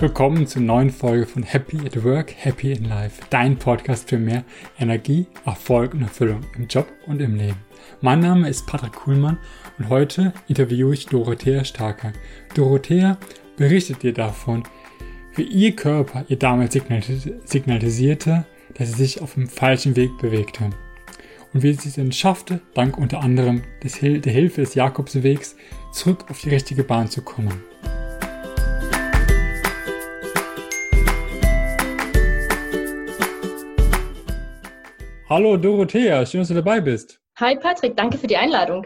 Willkommen zur neuen Folge von Happy at Work, Happy in Life, dein Podcast für mehr Energie, Erfolg und Erfüllung im Job und im Leben. Mein Name ist Patrick Kuhlmann und heute interviewe ich Dorothea Starker. Dorothea berichtet dir davon, wie ihr Körper ihr damals signalisierte, dass sie sich auf dem falschen Weg bewegte und wie sie es dann schaffte, dank unter anderem der Hilfe des Jakobswegs zurück auf die richtige Bahn zu kommen. Hallo Dorothea, schön, dass du dabei bist. Hi Patrick, danke für die Einladung.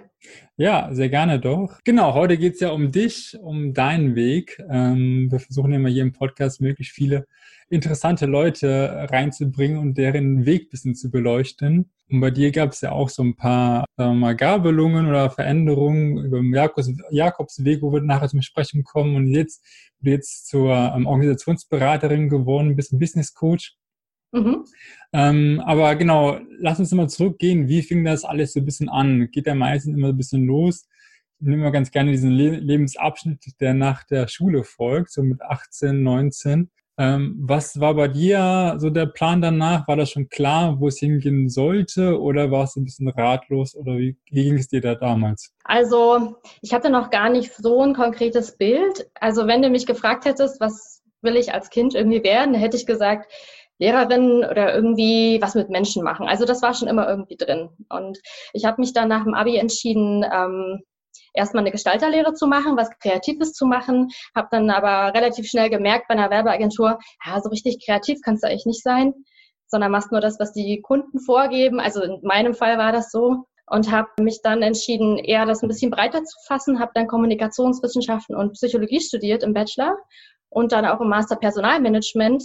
Ja, sehr gerne doch. Genau, heute geht es ja um dich, um deinen Weg. Ähm, wir versuchen immer hier im Podcast möglichst viele interessante Leute reinzubringen und deren Weg ein bisschen zu beleuchten. Und bei dir gab es ja auch so ein paar sagen mal, Gabelungen oder Veränderungen über den Jakobs, Jakobsweg, wo wir nachher zum Sprechen kommen. Und jetzt, du jetzt zur ähm, Organisationsberaterin geworden, bist ein Business Coach. Mhm. Ähm, aber genau, lass uns mal zurückgehen. Wie fing das alles so ein bisschen an? Geht ja meistens immer ein bisschen los. Ich nehme mal ganz gerne diesen Le Lebensabschnitt, der nach der Schule folgt, so mit 18, 19. Ähm, was war bei dir so der Plan danach? War das schon klar, wo es hingehen sollte oder warst du ein bisschen ratlos oder wie, wie ging es dir da damals? Also ich hatte noch gar nicht so ein konkretes Bild. Also wenn du mich gefragt hättest, was will ich als Kind irgendwie werden, hätte ich gesagt, Lehrerin oder irgendwie was mit Menschen machen. Also das war schon immer irgendwie drin. Und ich habe mich dann nach dem Abi entschieden, ähm, erstmal eine Gestalterlehre zu machen, was Kreatives zu machen, habe dann aber relativ schnell gemerkt bei einer Werbeagentur, ja, so richtig kreativ kannst du eigentlich nicht sein, sondern machst nur das, was die Kunden vorgeben. Also in meinem Fall war das so und habe mich dann entschieden, eher das ein bisschen breiter zu fassen, habe dann Kommunikationswissenschaften und Psychologie studiert im Bachelor und dann auch im Master Personalmanagement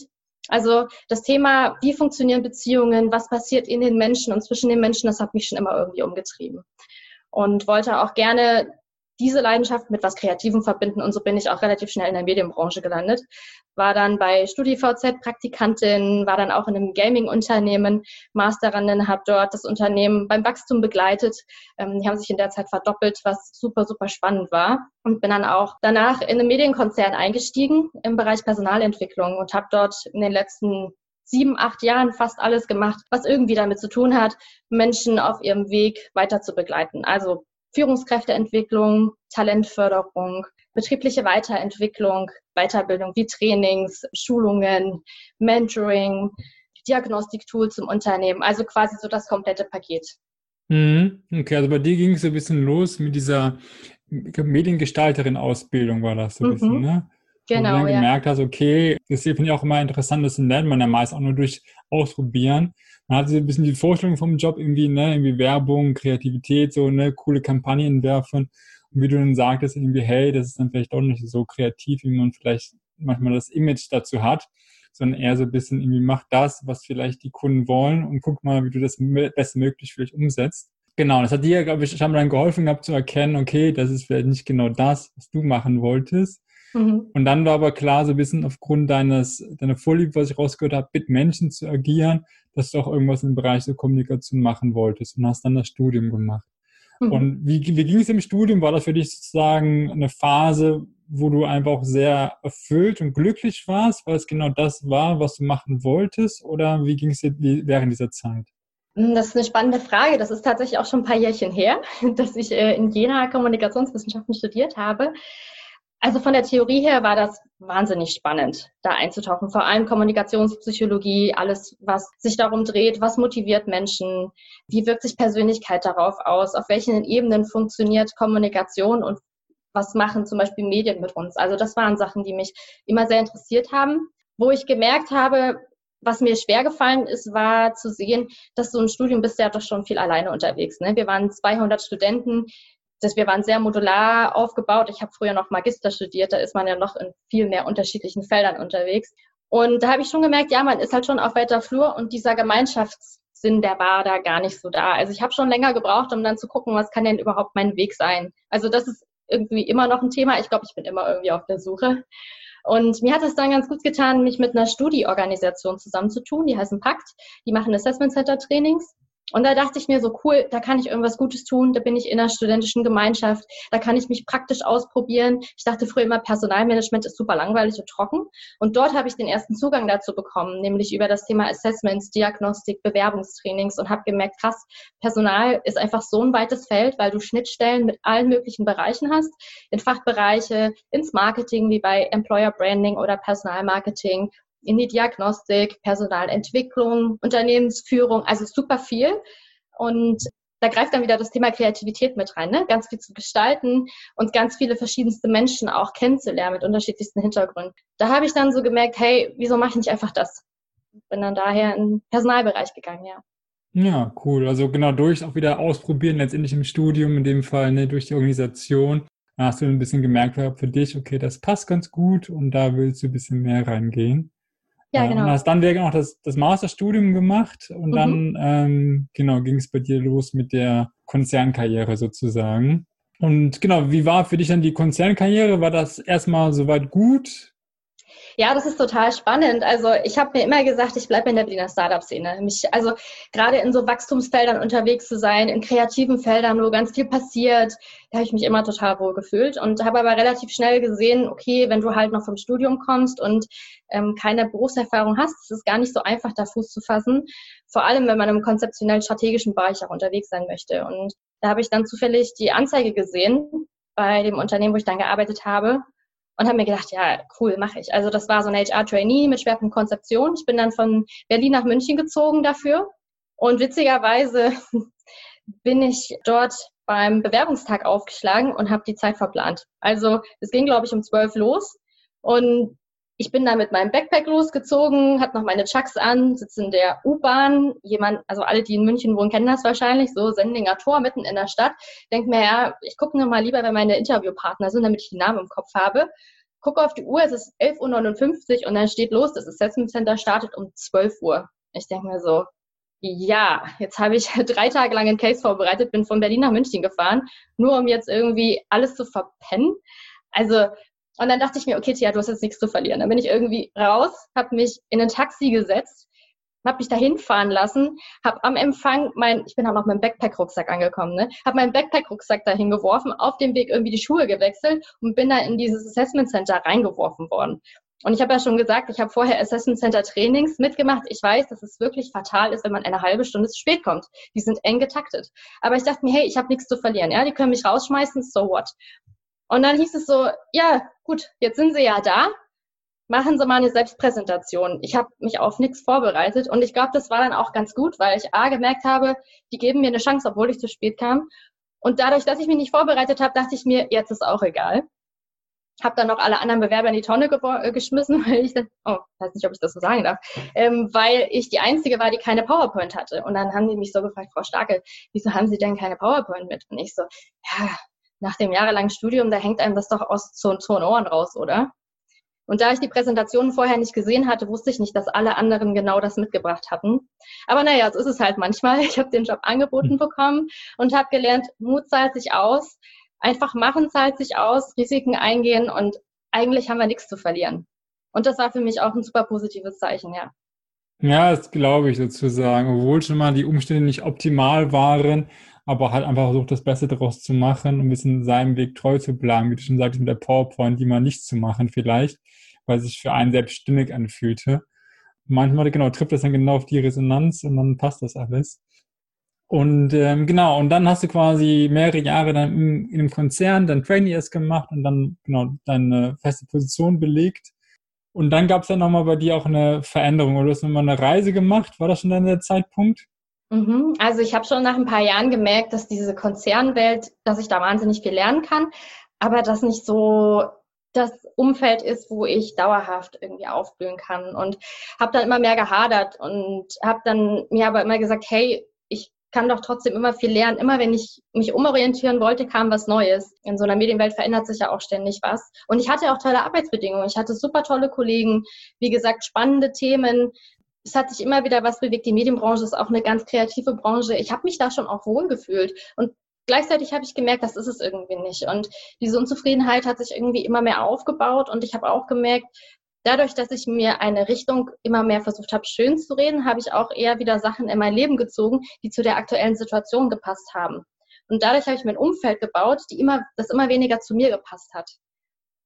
also das Thema, wie funktionieren Beziehungen, was passiert in den Menschen und zwischen den Menschen, das hat mich schon immer irgendwie umgetrieben. Und wollte auch gerne diese Leidenschaft mit was Kreativem verbinden und so bin ich auch relativ schnell in der Medienbranche gelandet. War dann bei StudiVZ Praktikantin, war dann auch in einem Gaming-Unternehmen Masterin, habe dort das Unternehmen beim Wachstum begleitet. Ähm, die haben sich in der Zeit verdoppelt, was super, super spannend war. Und bin dann auch danach in einen Medienkonzern eingestiegen im Bereich Personalentwicklung und habe dort in den letzten sieben, acht Jahren fast alles gemacht, was irgendwie damit zu tun hat, Menschen auf ihrem Weg weiter zu begleiten. Also Führungskräfteentwicklung, Talentförderung, betriebliche Weiterentwicklung, Weiterbildung wie Trainings, Schulungen, Mentoring, Diagnostiktools im Unternehmen, also quasi so das komplette Paket. Mhm. Okay, also bei dir ging es so ein bisschen los mit dieser Mediengestalterin-Ausbildung, war das so ein mhm. bisschen, ne? Genau. Wo du dann ja. gemerkt hast, okay, das finde ich auch immer interessant, das lernt man ja meist auch nur durch Ausprobieren man hat so ein bisschen die Vorstellung vom Job irgendwie, ne, irgendwie Werbung, Kreativität, so, ne, coole Kampagnen werfen. Und wie du dann sagtest, irgendwie, hey, das ist dann vielleicht auch nicht so kreativ, wie man vielleicht manchmal das Image dazu hat, sondern eher so ein bisschen irgendwie, mach das, was vielleicht die Kunden wollen und guck mal, wie du das bestmöglich vielleicht umsetzt. Genau, das hat dir, glaube ich, schon mal geholfen gehabt zu erkennen, okay, das ist vielleicht nicht genau das, was du machen wolltest. Mhm. Und dann war aber klar, so ein bisschen aufgrund deines, deiner Vorliebe, was ich rausgehört habe, mit Menschen zu agieren, dass du auch irgendwas im Bereich der Kommunikation machen wolltest und hast dann das Studium gemacht. Mhm. Und wie, wie ging es im Studium? War das für dich sozusagen eine Phase, wo du einfach sehr erfüllt und glücklich warst, weil es genau das war, was du machen wolltest? Oder wie ging es dir während dieser Zeit? Hm, das ist eine spannende Frage. Das ist tatsächlich auch schon ein paar Jährchen her, dass ich äh, in Jena Kommunikationswissenschaften studiert habe. Also von der Theorie her war das wahnsinnig spannend, da einzutauchen. Vor allem Kommunikationspsychologie, alles, was sich darum dreht, was motiviert Menschen, wie wirkt sich Persönlichkeit darauf aus, auf welchen Ebenen funktioniert Kommunikation und was machen zum Beispiel Medien mit uns. Also das waren Sachen, die mich immer sehr interessiert haben. Wo ich gemerkt habe, was mir schwer gefallen ist, war zu sehen, dass so ein Studium bist ja doch schon viel alleine unterwegs. Ne? Wir waren 200 Studenten, das, wir waren sehr modular aufgebaut. Ich habe früher noch Magister studiert, da ist man ja noch in viel mehr unterschiedlichen Feldern unterwegs. Und da habe ich schon gemerkt, ja, man ist halt schon auf weiter Flur und dieser Gemeinschaftssinn, der war da gar nicht so da. Also ich habe schon länger gebraucht, um dann zu gucken, was kann denn überhaupt mein Weg sein. Also das ist irgendwie immer noch ein Thema. Ich glaube, ich bin immer irgendwie auf der Suche. Und mir hat es dann ganz gut getan, mich mit einer Studieorganisation zusammenzutun. Die heißen Pakt. Die machen Assessment Center Trainings Und da dachte ich mir so, cool, da kann ich irgendwas Gutes tun, da bin ich in einer studentischen Gemeinschaft, da kann ich mich praktisch ausprobieren. Ich dachte früher immer, Personalmanagement ist super langweilig und trocken. Und dort habe ich den ersten Zugang dazu bekommen, nämlich über das Thema Assessments, Diagnostik, Bewerbungstrainings und habe gemerkt, krass, Personal ist einfach so ein weites Feld, weil du Schnittstellen mit allen möglichen Bereichen hast, in Fachbereiche, ins Marketing wie bei Employer Branding oder Personalmarketing in die Diagnostik, Personalentwicklung, Unternehmensführung, also super viel. Und da greift dann wieder das Thema Kreativität mit rein, ne? ganz viel zu gestalten und ganz viele verschiedenste Menschen auch kennenzulernen mit unterschiedlichsten Hintergründen. Da habe ich dann so gemerkt, hey, wieso mache ich nicht einfach das? Bin dann daher in den Personalbereich gegangen, ja. Ja, cool. Also genau durch auch wieder ausprobieren, letztendlich im Studium, in dem Fall ne, durch die Organisation. Hast du ein bisschen gemerkt für dich, okay, das passt ganz gut und da willst du ein bisschen mehr reingehen. Ja, genau. Und hast dann während auch das, das Masterstudium gemacht und mhm. dann ähm, genau ging es bei dir los mit der Konzernkarriere sozusagen. Und genau, wie war für dich dann die Konzernkarriere? War das erstmal soweit gut? Ja, das ist total spannend. Also ich habe mir immer gesagt, ich bleibe in der Berliner Startup-Szene. also gerade in so Wachstumsfeldern unterwegs zu sein, in kreativen Feldern, wo ganz viel passiert, da habe ich mich immer total wohl gefühlt und habe aber relativ schnell gesehen, okay, wenn du halt noch vom Studium kommst und ähm, keine Berufserfahrung hast, ist es gar nicht so einfach, da Fuß zu fassen. Vor allem, wenn man im konzeptionell strategischen Bereich auch unterwegs sein möchte. Und da habe ich dann zufällig die Anzeige gesehen bei dem Unternehmen, wo ich dann gearbeitet habe und habe mir gedacht, ja, cool, mache ich. Also das war so ein HR-Trainee mit Schwerpunkt Konzeption. Ich bin dann von Berlin nach München gezogen dafür. Und witzigerweise bin ich dort beim Bewerbungstag aufgeschlagen und habe die Zeit verplant. Also es ging, glaube ich, um zwölf los. Und ich bin dann mit meinem Backpack losgezogen, hatte noch meine Chucks an, sitze in der U-Bahn. Jemand, also alle, die in München wohnen, kennen das wahrscheinlich, so Sendinger Tor mitten in der Stadt. Denk mir, ja, ich gucke nur mal lieber, wer meine Interviewpartner sind, damit ich die Namen im Kopf habe. Gucke auf die Uhr, es ist 11.59 Uhr und dann steht los, das Assessment Center startet um 12 Uhr. Ich denke mir so, ja, jetzt habe ich drei Tage lang einen Case vorbereitet, bin von Berlin nach München gefahren, nur um jetzt irgendwie alles zu verpennen. Also und dann dachte ich mir, okay, Tia, du hast jetzt nichts zu verlieren. Dann bin ich irgendwie raus, habe mich in ein Taxi gesetzt, habe mich dahin fahren lassen, habe am Empfang mein, ich bin auch noch mit dem Backpack-Rucksack angekommen, ne, habe meinen Backpack-Rucksack dahin geworfen, auf dem Weg irgendwie die Schuhe gewechselt und bin da in dieses Assessment Center reingeworfen worden. Und ich habe ja schon gesagt, ich habe vorher Assessment Center Trainings mitgemacht. Ich weiß, dass es wirklich fatal ist, wenn man eine halbe Stunde zu spät kommt. Die sind eng getaktet. Aber ich dachte mir, hey, ich habe nichts zu verlieren. Ja, die können mich rausschmeißen, so what? Und dann hieß es so, ja, gut, jetzt sind Sie ja da, machen Sie mal eine Selbstpräsentation. Ich habe mich auf nichts vorbereitet und ich glaube, das war dann auch ganz gut, weil ich A gemerkt habe, die geben mir eine Chance, obwohl ich zu spät kam. Und dadurch, dass ich mich nicht vorbereitet habe, dachte ich mir, jetzt ist auch egal. Habe dann noch alle anderen Bewerber in die Tonne äh, geschmissen, weil ich dann, oh, weiß nicht, ob ich das so sagen darf, ähm, weil ich die Einzige war, die keine PowerPoint hatte. Und dann haben die mich so gefragt, Frau Starke, wieso haben Sie denn keine PowerPoint mit? Und ich so, ja, nach dem jahrelangen Studium, da hängt einem das doch aus zu, zu den Ohren raus, oder? Und da ich die Präsentationen vorher nicht gesehen hatte, wusste ich nicht, dass alle anderen genau das mitgebracht hatten. Aber naja, so ist es halt manchmal. Ich habe den Job angeboten hm. bekommen und habe gelernt, Mut zahlt sich aus, einfach machen zahlt sich aus, Risiken eingehen und eigentlich haben wir nichts zu verlieren. Und das war für mich auch ein super positives Zeichen, ja. Ja, das glaube ich sozusagen. Obwohl schon mal die Umstände nicht optimal waren, aber halt einfach versucht, das Beste daraus zu machen und ein bisschen seinem Weg treu zu bleiben, wie du schon sagtest, mit der PowerPoint, die mal nicht zu machen vielleicht, weil es sich für einen selbst stimmig anfühlte. Manchmal, genau, trifft das dann genau auf die Resonanz und dann passt das alles. Und ähm, genau, und dann hast du quasi mehrere Jahre dann in, in einem Konzern dann Trainees gemacht und dann genau deine feste Position belegt. Und dann gab es ja nochmal bei dir auch eine Veränderung oder du hast nochmal eine Reise gemacht. War das schon dann der Zeitpunkt? Mhm. Also ich habe schon nach ein paar Jahren gemerkt, dass diese Konzernwelt, dass ich da wahnsinnig viel lernen kann, aber das nicht so das Umfeld ist, wo ich dauerhaft irgendwie aufblühen kann. Und habe dann immer mehr gehadert und habe dann mir aber immer gesagt, hey, ich kann doch trotzdem immer viel lernen. Immer wenn ich mich umorientieren wollte, kam was Neues. In so einer Medienwelt verändert sich ja auch ständig was. Und ich hatte auch tolle Arbeitsbedingungen. Ich hatte super tolle Kollegen, wie gesagt, spannende Themen es hat sich immer wieder was bewegt. Die Medienbranche ist auch eine ganz kreative Branche. Ich habe mich da schon auch wohl gefühlt. Und gleichzeitig habe ich gemerkt, das ist es irgendwie nicht. Und diese Unzufriedenheit hat sich irgendwie immer mehr aufgebaut. Und ich habe auch gemerkt, dadurch, dass ich mir eine Richtung immer mehr versucht habe, schön zu reden, habe ich auch eher wieder Sachen in mein Leben gezogen, die zu der aktuellen Situation gepasst haben. Und dadurch habe ich mir ein Umfeld gebaut, die immer, das immer weniger zu mir gepasst hat.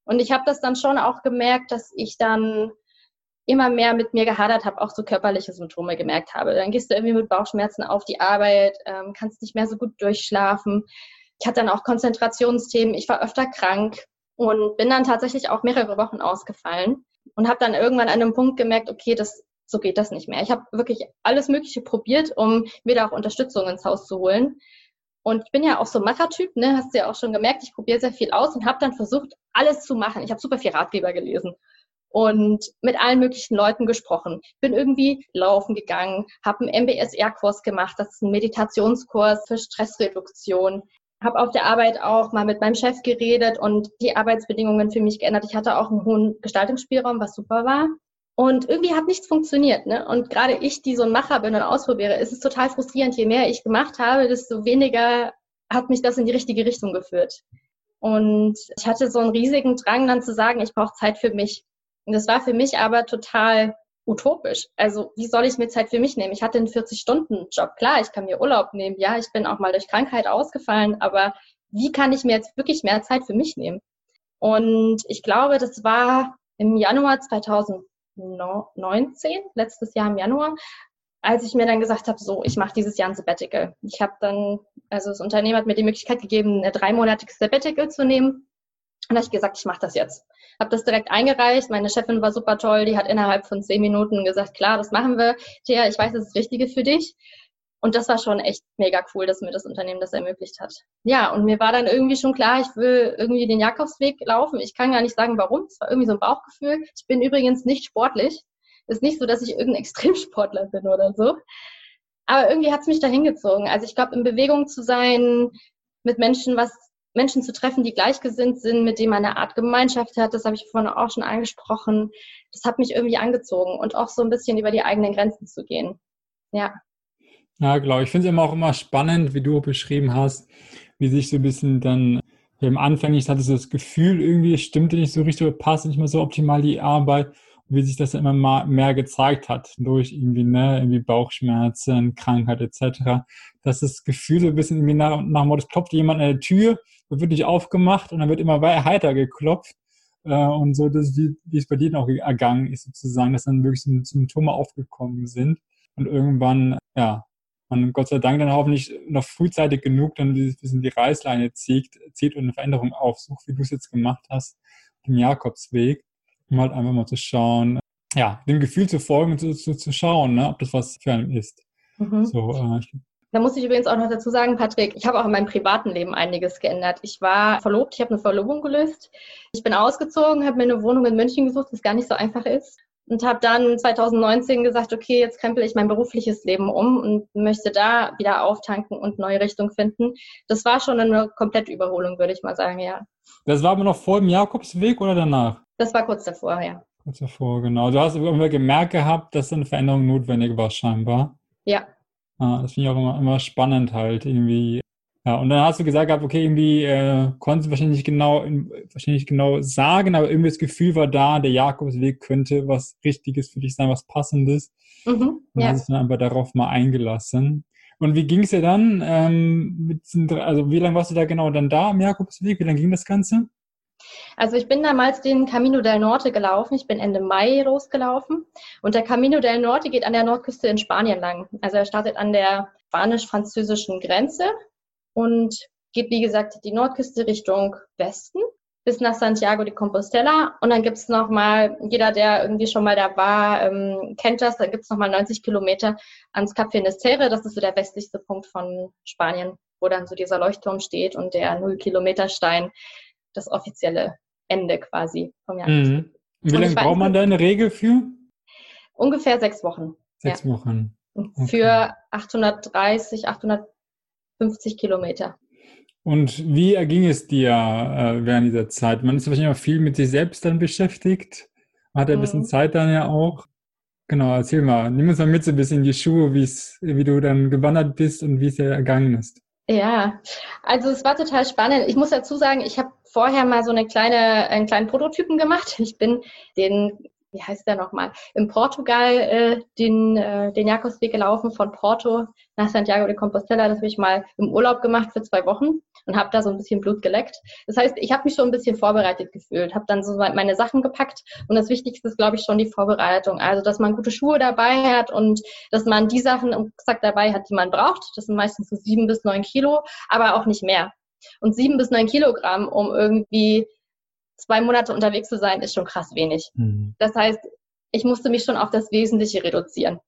Und ich habe das dann schon auch gemerkt, dass ich dann immer mehr mit mir gehadert habe, auch so körperliche Symptome gemerkt habe. Dann gehst du irgendwie mit Bauchschmerzen auf die Arbeit, ähm, kannst nicht mehr so gut durchschlafen. Ich hatte dann auch Konzentrationsthemen, ich war öfter krank und bin dann tatsächlich auch mehrere Wochen ausgefallen und habe dann irgendwann an einem Punkt gemerkt, okay, das so geht das nicht mehr. Ich habe wirklich alles Mögliche probiert, um wieder auch Unterstützung ins Haus zu holen. Und ich bin ja auch so Machertyp, ne? hast du ja auch schon gemerkt, ich probiere sehr viel aus und habe dann versucht, alles zu machen. Ich habe super viel Ratgeber gelesen und mit allen möglichen Leuten gesprochen. Bin irgendwie laufen gegangen, habe einen MBSR-Kurs gemacht, das ist ein Meditationskurs für Stressreduktion. Habe auf der Arbeit auch mal mit meinem Chef geredet und die Arbeitsbedingungen für mich geändert. Ich hatte auch einen hohen Gestaltungsspielraum, was super war. Und irgendwie hat nichts funktioniert. Ne? Und gerade ich, die so ein Macher bin und ausprobiere, ist es total frustrierend. Je mehr ich gemacht habe, desto weniger hat mich das in die richtige Richtung geführt. Und ich hatte so einen riesigen Drang dann zu sagen, ich brauche Zeit für mich. Und das war für mich aber total utopisch. Also wie soll ich mir Zeit für mich nehmen? Ich hatte einen 40-Stunden-Job. Klar, ich kann mir Urlaub nehmen. Ja, ich bin auch mal durch Krankheit ausgefallen. Aber wie kann ich mir jetzt wirklich mehr Zeit für mich nehmen? Und ich glaube, das war im Januar 2000 19, letztes Jahr im Januar, als ich mir dann gesagt habe, so, ich mache dieses Jahr ein Sabbatical. Ich habe dann, also das Unternehmen hat mir die Möglichkeit gegeben, eine dreimonatige Sabbatical zu nehmen. Und da habe ich gesagt, ich mache das jetzt. Habe das direkt eingereicht. Meine Chefin war super toll. Die hat innerhalb von zehn Minuten gesagt, klar, das machen wir. Thea, ich weiß, das ist das Richtige für dich. Und das war schon echt mega cool, dass mir das Unternehmen das ermöglicht hat. Ja, und mir war dann irgendwie schon klar, ich will irgendwie den Jakobsweg laufen. Ich kann gar nicht sagen, warum. Es war irgendwie so ein Bauchgefühl. Ich bin übrigens nicht sportlich. Ist nicht so, dass ich irgendein Extremsportler bin oder so. Aber irgendwie hat es mich dahin gezogen. Also ich glaube, in Bewegung zu sein, mit Menschen was Menschen zu treffen, die gleichgesinnt sind, mit denen man eine Art Gemeinschaft hat, das habe ich vorhin auch schon angesprochen. Das hat mich irgendwie angezogen und auch so ein bisschen über die eigenen Grenzen zu gehen. Ja. Ja, glaube ich. finde es immer auch immer spannend, wie du beschrieben hast, wie sich so ein bisschen dann im Anfänglich hatte so das Gefühl, irgendwie stimmte nicht so richtig, passt nicht mehr so optimal die Arbeit wie sich das immer mal mehr gezeigt hat durch irgendwie, ne, irgendwie Bauchschmerzen, Krankheit etc. Dass das Gefühl so ein bisschen irgendwie nach, nach Motto, klopft jemand an der Tür, wird nicht aufgemacht und dann wird immer weiter geklopft. Äh, und so, das, wie, wie es bei dir auch ergangen ist, sozusagen, dass dann wirklich Symptome aufgekommen sind. Und irgendwann, ja, man Gott sei Dank dann hoffentlich noch frühzeitig genug dann bisschen die Reißleine zieht, zieht und eine Veränderung aufsucht, wie du es jetzt gemacht hast, den Jakobsweg, um halt einfach mal zu schauen, ja, dem Gefühl zu folgen und zu, zu, zu schauen, ne, ob das was für einen ist. Mhm. So, äh, da muss ich übrigens auch noch dazu sagen, Patrick, ich habe auch in meinem privaten Leben einiges geändert. Ich war verlobt, ich habe eine Verlobung gelöst. Ich bin ausgezogen, habe mir eine Wohnung in München gesucht, was gar nicht so einfach ist und habe dann 2019 gesagt, okay, jetzt krempel ich mein berufliches Leben um und möchte da wieder auftanken und neue Richtung finden. Das war schon eine komplette Überholung, würde ich mal sagen, ja. Das war aber noch vor dem Jakobsweg oder danach? Das war kurz davor, ja. Kurz davor, genau. Du hast immer gemerkt gehabt, dass eine Veränderung notwendig war, scheinbar. Ja. Ah, das finde ich auch immer, immer spannend halt, irgendwie ja, und dann hast du gesagt gehabt, okay, irgendwie äh, konntest du wahrscheinlich nicht genau, wahrscheinlich genau sagen, aber irgendwie das Gefühl war da, der Jakobsweg könnte was Richtiges für dich sein, was Passendes. Mhm, und ja. hast du dann einfach darauf mal eingelassen. Und wie ging es dir dann? Ähm, mit, also wie lange warst du da genau dann da am Jakobsweg? Wie lange ging das Ganze? Also ich bin damals den Camino del Norte gelaufen. Ich bin Ende Mai losgelaufen. Und der Camino del Norte geht an der Nordküste in Spanien lang. Also er startet an der spanisch-französischen Grenze und geht, wie gesagt, die Nordküste Richtung Westen bis nach Santiago de Compostela. Und dann gibt's noch mal, jeder, der irgendwie schon mal da war, ähm, kennt das, da gibt's noch mal 90 Kilometer ans Cap Finisterre. Das ist so der westlichste Punkt von Spanien, wo dann so dieser Leuchtturm steht und der Null-Kilometer-Stein, das offizielle Ende quasi vom Jahr. Mhm. Wie lange braucht man da eine Regel für? Ungefähr sechs Wochen. Sechs ja. Wochen. Okay. Für 830, 800 50 Kilometer. Und wie erging es dir äh, während dieser Zeit? Man ist wahrscheinlich auch viel mit sich selbst dann beschäftigt. Man hat ja ein bisschen mhm. Zeit dann ja auch. Genau, erzähl mal. Nimm uns mal mit so ein bisschen in die Schuhe, wie du dann gewandert bist und wie es dir ergangen ist. Ja, also es war total spannend. Ich muss dazu sagen, ich habe vorher mal so eine kleine, einen kleinen Prototypen gemacht. Ich bin den wie heißt der nochmal, in Portugal äh, den, äh, den Jakobsweg gelaufen von Porto nach Santiago de Compostela. Das habe ich mal im Urlaub gemacht für zwei Wochen und habe da so ein bisschen Blut geleckt. Das heißt, ich habe mich schon ein bisschen vorbereitet gefühlt, habe dann so meine Sachen gepackt und das Wichtigste ist, glaube ich, schon die Vorbereitung. Also, dass man gute Schuhe dabei hat und dass man die Sachen im Rucksack dabei hat, die man braucht. Das sind meistens so sieben bis neun Kilo, aber auch nicht mehr. Und sieben bis neun Kilogramm, um irgendwie zwei Monate unterwegs zu sein, ist schon krass wenig. Mhm. Das heißt, ich musste mich schon auf das Wesentliche reduzieren.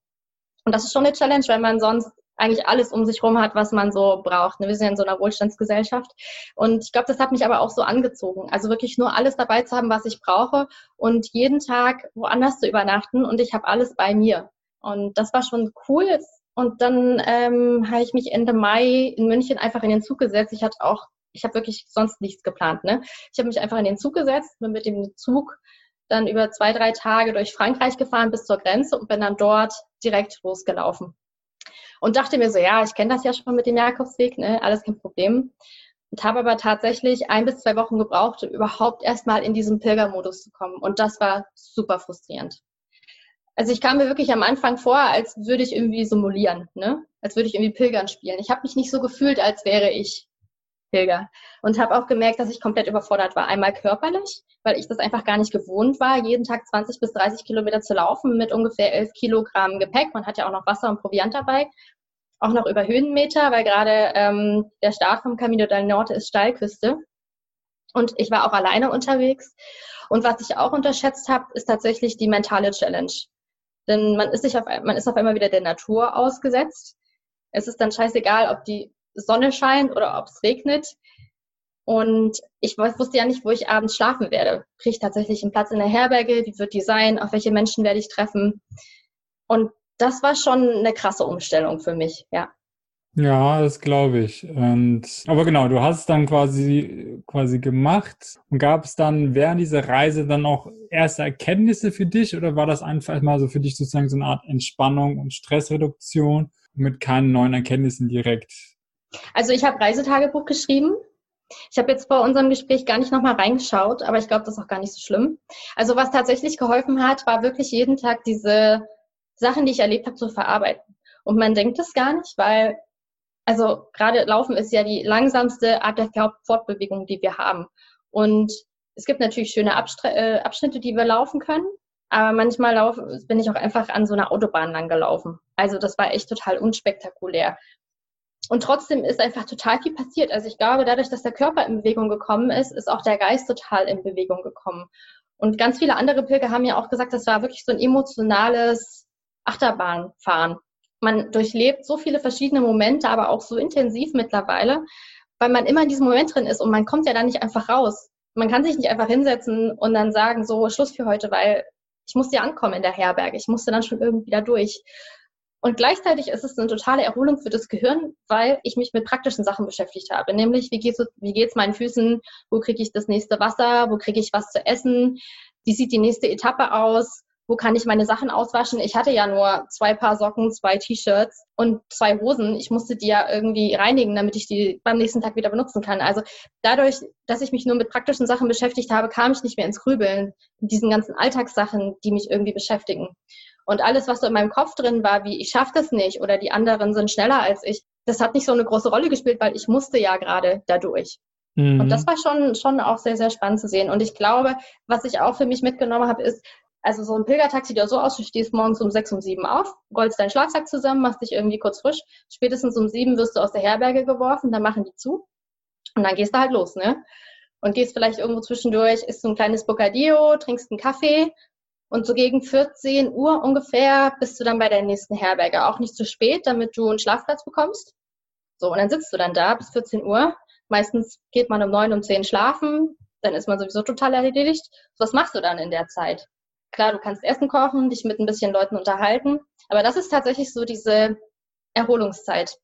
Und das ist schon eine Challenge, weil man sonst eigentlich alles um sich herum hat, was man so braucht. Wir sind ja in so einer Wohlstandsgesellschaft. Und ich glaube, das hat mich aber auch so angezogen. Also wirklich nur alles dabei zu haben, was ich brauche und jeden Tag woanders zu übernachten und ich habe alles bei mir. Und das war schon cool. Und dann ähm, habe ich mich Ende Mai in München einfach in den Zug gesetzt. Ich hatte auch ich habe wirklich sonst nichts geplant. Ne? Ich habe mich einfach in den Zug gesetzt, bin mit dem Zug dann über zwei, drei Tage durch Frankreich gefahren bis zur Grenze und bin dann dort direkt losgelaufen. Und dachte mir so, ja, ich kenne das ja schon mit dem Jakobsweg, ne? alles kein Problem. Und habe aber tatsächlich ein bis zwei Wochen gebraucht, um überhaupt erstmal in diesen Pilgermodus zu kommen. Und das war super frustrierend. Also ich kam mir wirklich am Anfang vor, als würde ich irgendwie simulieren, ne? als würde ich irgendwie Pilgern spielen. Ich habe mich nicht so gefühlt, als wäre ich Pilger. Und habe auch gemerkt, dass ich komplett überfordert war. Einmal körperlich, weil ich das einfach gar nicht gewohnt war, jeden Tag 20 bis 30 Kilometer zu laufen mit ungefähr 11 Kilogramm Gepäck. Man hat ja auch noch Wasser und Proviant dabei. Auch noch über Höhenmeter, weil gerade ähm, der Start vom Camino del Norte ist Steilküste. Und ich war auch alleine unterwegs. Und was ich auch unterschätzt habe, ist tatsächlich die mentale Challenge. Denn man ist, sich auf, man ist auf einmal wieder der Natur ausgesetzt. Es ist dann scheißegal, ob die Sonne scheint oder ob es regnet. Und ich wusste ja nicht, wo ich abends schlafen werde. Kriege ich tatsächlich einen Platz in der Herberge? Wie wird die sein? Auf welche Menschen werde ich treffen? Und das war schon eine krasse Umstellung für mich, ja. Ja, das glaube ich. Und, aber genau, du hast es dann quasi, quasi gemacht. Und gab es dann während dieser Reise dann auch erste Erkenntnisse für dich oder war das einfach mal so für dich sozusagen so eine Art Entspannung und Stressreduktion mit keinen neuen Erkenntnissen direkt? Also ich habe Reisetagebuch geschrieben. Ich habe jetzt vor unserem Gespräch gar nicht nochmal reingeschaut, aber ich glaube, das ist auch gar nicht so schlimm. Also was tatsächlich geholfen hat, war wirklich jeden Tag diese Sachen, die ich erlebt habe, zu verarbeiten. Und man denkt es gar nicht, weil, also gerade Laufen ist ja die langsamste Art der Fortbewegung, die wir haben. Und es gibt natürlich schöne äh, Abschnitte, die wir laufen können, aber manchmal lauf, bin ich auch einfach an so einer Autobahn lang gelaufen. Also das war echt total unspektakulär. Und trotzdem ist einfach total viel passiert. Also ich glaube, dadurch, dass der Körper in Bewegung gekommen ist, ist auch der Geist total in Bewegung gekommen. Und ganz viele andere Pilger haben ja auch gesagt, das war wirklich so ein emotionales Achterbahnfahren. Man durchlebt so viele verschiedene Momente, aber auch so intensiv mittlerweile, weil man immer in diesem Moment drin ist und man kommt ja dann nicht einfach raus. Man kann sich nicht einfach hinsetzen und dann sagen, so Schluss für heute, weil ich musste ja ankommen in der Herberge. Ich musste dann schon irgendwie da durch. Und gleichzeitig ist es eine totale Erholung für das Gehirn, weil ich mich mit praktischen Sachen beschäftigt habe. Nämlich, wie geht's, wie geht's meinen Füßen? Wo kriege ich das nächste Wasser? Wo kriege ich was zu essen? Wie sieht die nächste Etappe aus? Wo kann ich meine Sachen auswaschen? Ich hatte ja nur zwei Paar Socken, zwei T-Shirts und zwei Hosen. Ich musste die ja irgendwie reinigen, damit ich die beim nächsten Tag wieder benutzen kann. Also dadurch, dass ich mich nur mit praktischen Sachen beschäftigt habe, kam ich nicht mehr ins Grübeln mit diesen ganzen Alltagssachen, die mich irgendwie beschäftigen. Und alles, was so in meinem Kopf drin war, wie ich schaffe das nicht oder die anderen sind schneller als ich, das hat nicht so eine große Rolle gespielt, weil ich musste ja gerade dadurch. Mhm. Und das war schon, schon auch sehr, sehr spannend zu sehen. Und ich glaube, was ich auch für mich mitgenommen habe, ist, also so ein Pilgertag sieht ja so aus, du stehst morgens um sechs, um sieben auf, rollst deinen Schlafsack zusammen, machst dich irgendwie kurz frisch, spätestens um sieben wirst du aus der Herberge geworfen, dann machen die zu und dann gehst du halt los, ne? Und gehst vielleicht irgendwo zwischendurch, isst so ein kleines Bocadillo, trinkst einen Kaffee und so gegen 14 Uhr ungefähr bist du dann bei der nächsten Herberge. Auch nicht zu spät, damit du einen Schlafplatz bekommst. So, und dann sitzt du dann da bis 14 Uhr. Meistens geht man um 9, um 10 schlafen. Dann ist man sowieso total erledigt. Was machst du dann in der Zeit? Klar, du kannst Essen kochen, dich mit ein bisschen Leuten unterhalten. Aber das ist tatsächlich so diese Erholungszeit.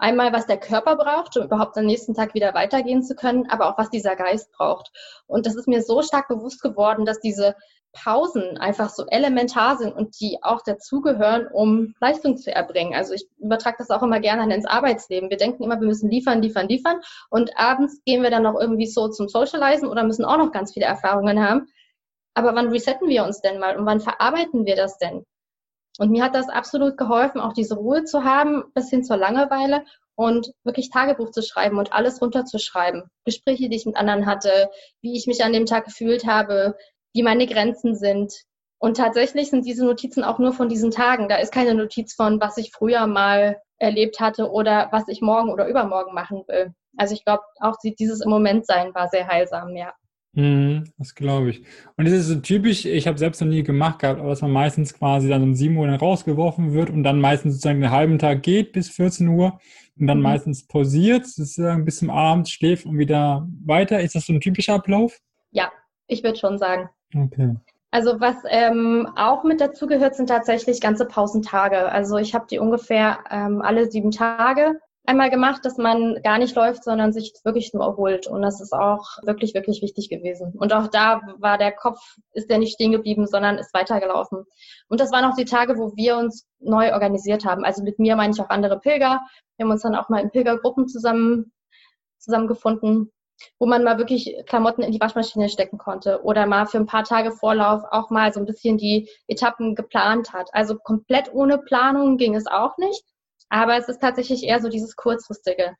Einmal, was der Körper braucht, um überhaupt am nächsten Tag wieder weitergehen zu können, aber auch was dieser Geist braucht. Und das ist mir so stark bewusst geworden, dass diese Pausen einfach so elementar sind und die auch dazugehören, um Leistung zu erbringen. Also ich übertrage das auch immer gerne ins Arbeitsleben. Wir denken immer, wir müssen liefern, liefern, liefern und abends gehen wir dann noch irgendwie so zum Socializen oder müssen auch noch ganz viele Erfahrungen haben. Aber wann resetten wir uns denn mal und wann verarbeiten wir das denn? Und mir hat das absolut geholfen, auch diese Ruhe zu haben, bis hin zur Langeweile und wirklich Tagebuch zu schreiben und alles runterzuschreiben. Gespräche, die ich mit anderen hatte, wie ich mich an dem Tag gefühlt habe, wie meine Grenzen sind. Und tatsächlich sind diese Notizen auch nur von diesen Tagen. Da ist keine Notiz von, was ich früher mal erlebt hatte oder was ich morgen oder übermorgen machen will. Also ich glaube, auch dieses im Moment sein war sehr heilsam, ja. Mhm, das glaube ich. Und es ist so typisch, ich habe selbst noch nie gemacht gehabt, aber dass man meistens quasi dann um 7 Uhr dann rausgeworfen wird und dann meistens sozusagen einen halben Tag geht bis 14 Uhr und dann mhm. meistens pausiert, sozusagen bis zum Abend schläft und wieder weiter. Ist das so ein typischer Ablauf? Ja, ich würde schon sagen. Okay. Also was ähm, auch mit dazu gehört, sind tatsächlich ganze Pausentage. Also ich habe die ungefähr ähm, alle sieben Tage einmal gemacht, dass man gar nicht läuft, sondern sich wirklich nur erholt. Und das ist auch wirklich, wirklich wichtig gewesen. Und auch da war der Kopf, ist der nicht stehen geblieben, sondern ist weitergelaufen. Und das waren auch die Tage, wo wir uns neu organisiert haben. Also mit mir meine ich auch andere Pilger. Wir haben uns dann auch mal in Pilgergruppen zusammen, zusammengefunden, wo man mal wirklich Klamotten in die Waschmaschine stecken konnte oder mal für ein paar Tage Vorlauf auch mal so ein bisschen die Etappen geplant hat. Also komplett ohne Planung ging es auch nicht. Aber es ist tatsächlich eher so dieses kurzfristige.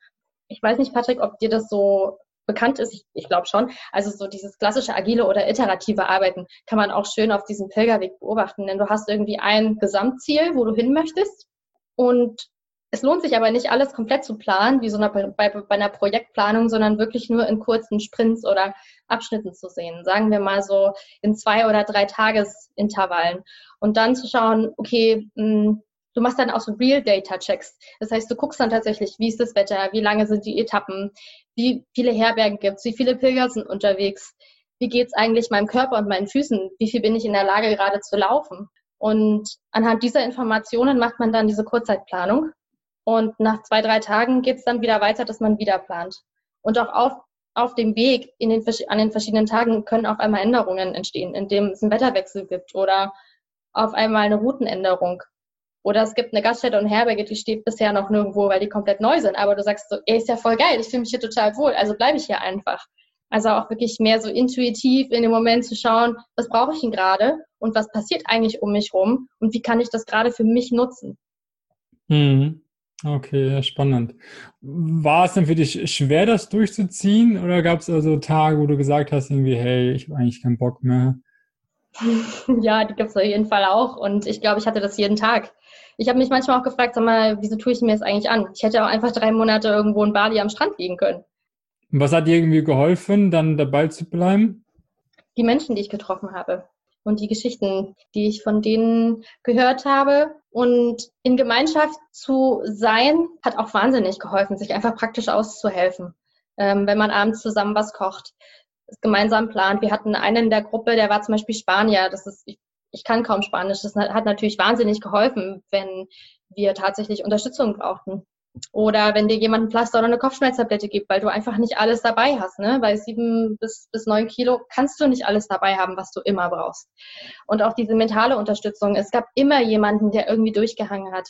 Ich weiß nicht, Patrick, ob dir das so bekannt ist. Ich, ich glaube schon. Also so dieses klassische agile oder iterative Arbeiten kann man auch schön auf diesem Pilgerweg beobachten, denn du hast irgendwie ein Gesamtziel, wo du hin möchtest und es lohnt sich aber nicht alles komplett zu planen, wie so eine, bei, bei einer Projektplanung, sondern wirklich nur in kurzen Sprints oder Abschnitten zu sehen. Sagen wir mal so in zwei oder drei Tagesintervallen. Und dann zu schauen, okay, mh, hm, Du machst dann auch so Real-Data-Checks. Das heißt, du guckst dann tatsächlich, wie ist das Wetter, wie lange sind die Etappen, wie viele Herbergen gibt es, wie viele Pilger sind unterwegs, wie geht es eigentlich meinem Körper und meinen Füßen, wie viel bin ich in der Lage gerade zu laufen. Und anhand dieser Informationen macht man dann diese Kurzzeitplanung. Und nach zwei, drei Tagen geht es dann wieder weiter, dass man wieder plant. Und auch auf, auf dem Weg in den, an den verschiedenen Tagen können auf einmal Änderungen entstehen, indem es einen Wetterwechsel gibt oder auf einmal eine Routenänderung. Oder es gibt eine Gaststätte und Herberge, die steht bisher noch nirgendwo, weil die komplett neu sind. Aber du sagst so, ey, ist ja voll geil, ich fühle mich hier total wohl, also bleibe ich hier einfach. Also auch wirklich mehr so intuitiv in dem Moment zu schauen, was brauche ich denn gerade und was passiert eigentlich um mich rum und wie kann ich das gerade für mich nutzen. Mhm. Okay, spannend. War es denn für dich schwer, das durchzuziehen oder gab es also Tage, wo du gesagt hast, irgendwie, hey, ich habe eigentlich keinen Bock mehr? Ja, die gibt es auf jeden Fall auch und ich glaube, ich hatte das jeden Tag. Ich habe mich manchmal auch gefragt, sag mal, wieso tue ich mir das eigentlich an? Ich hätte auch einfach drei Monate irgendwo in Bali am Strand liegen können. Und was hat dir irgendwie geholfen, dann dabei zu bleiben? Die Menschen, die ich getroffen habe und die Geschichten, die ich von denen gehört habe. Und in Gemeinschaft zu sein, hat auch wahnsinnig geholfen, sich einfach praktisch auszuhelfen, ähm, wenn man abends zusammen was kocht, gemeinsam plant. Wir hatten einen in der Gruppe, der war zum Beispiel Spanier. Das ist, ich ich kann kaum Spanisch. Das hat natürlich wahnsinnig geholfen, wenn wir tatsächlich Unterstützung brauchten. Oder wenn dir jemand ein Pflaster oder eine Kopfschmerztablette gibt, weil du einfach nicht alles dabei hast. Ne? Bei sieben bis, bis neun Kilo kannst du nicht alles dabei haben, was du immer brauchst. Und auch diese mentale Unterstützung. Es gab immer jemanden, der irgendwie durchgehangen hat.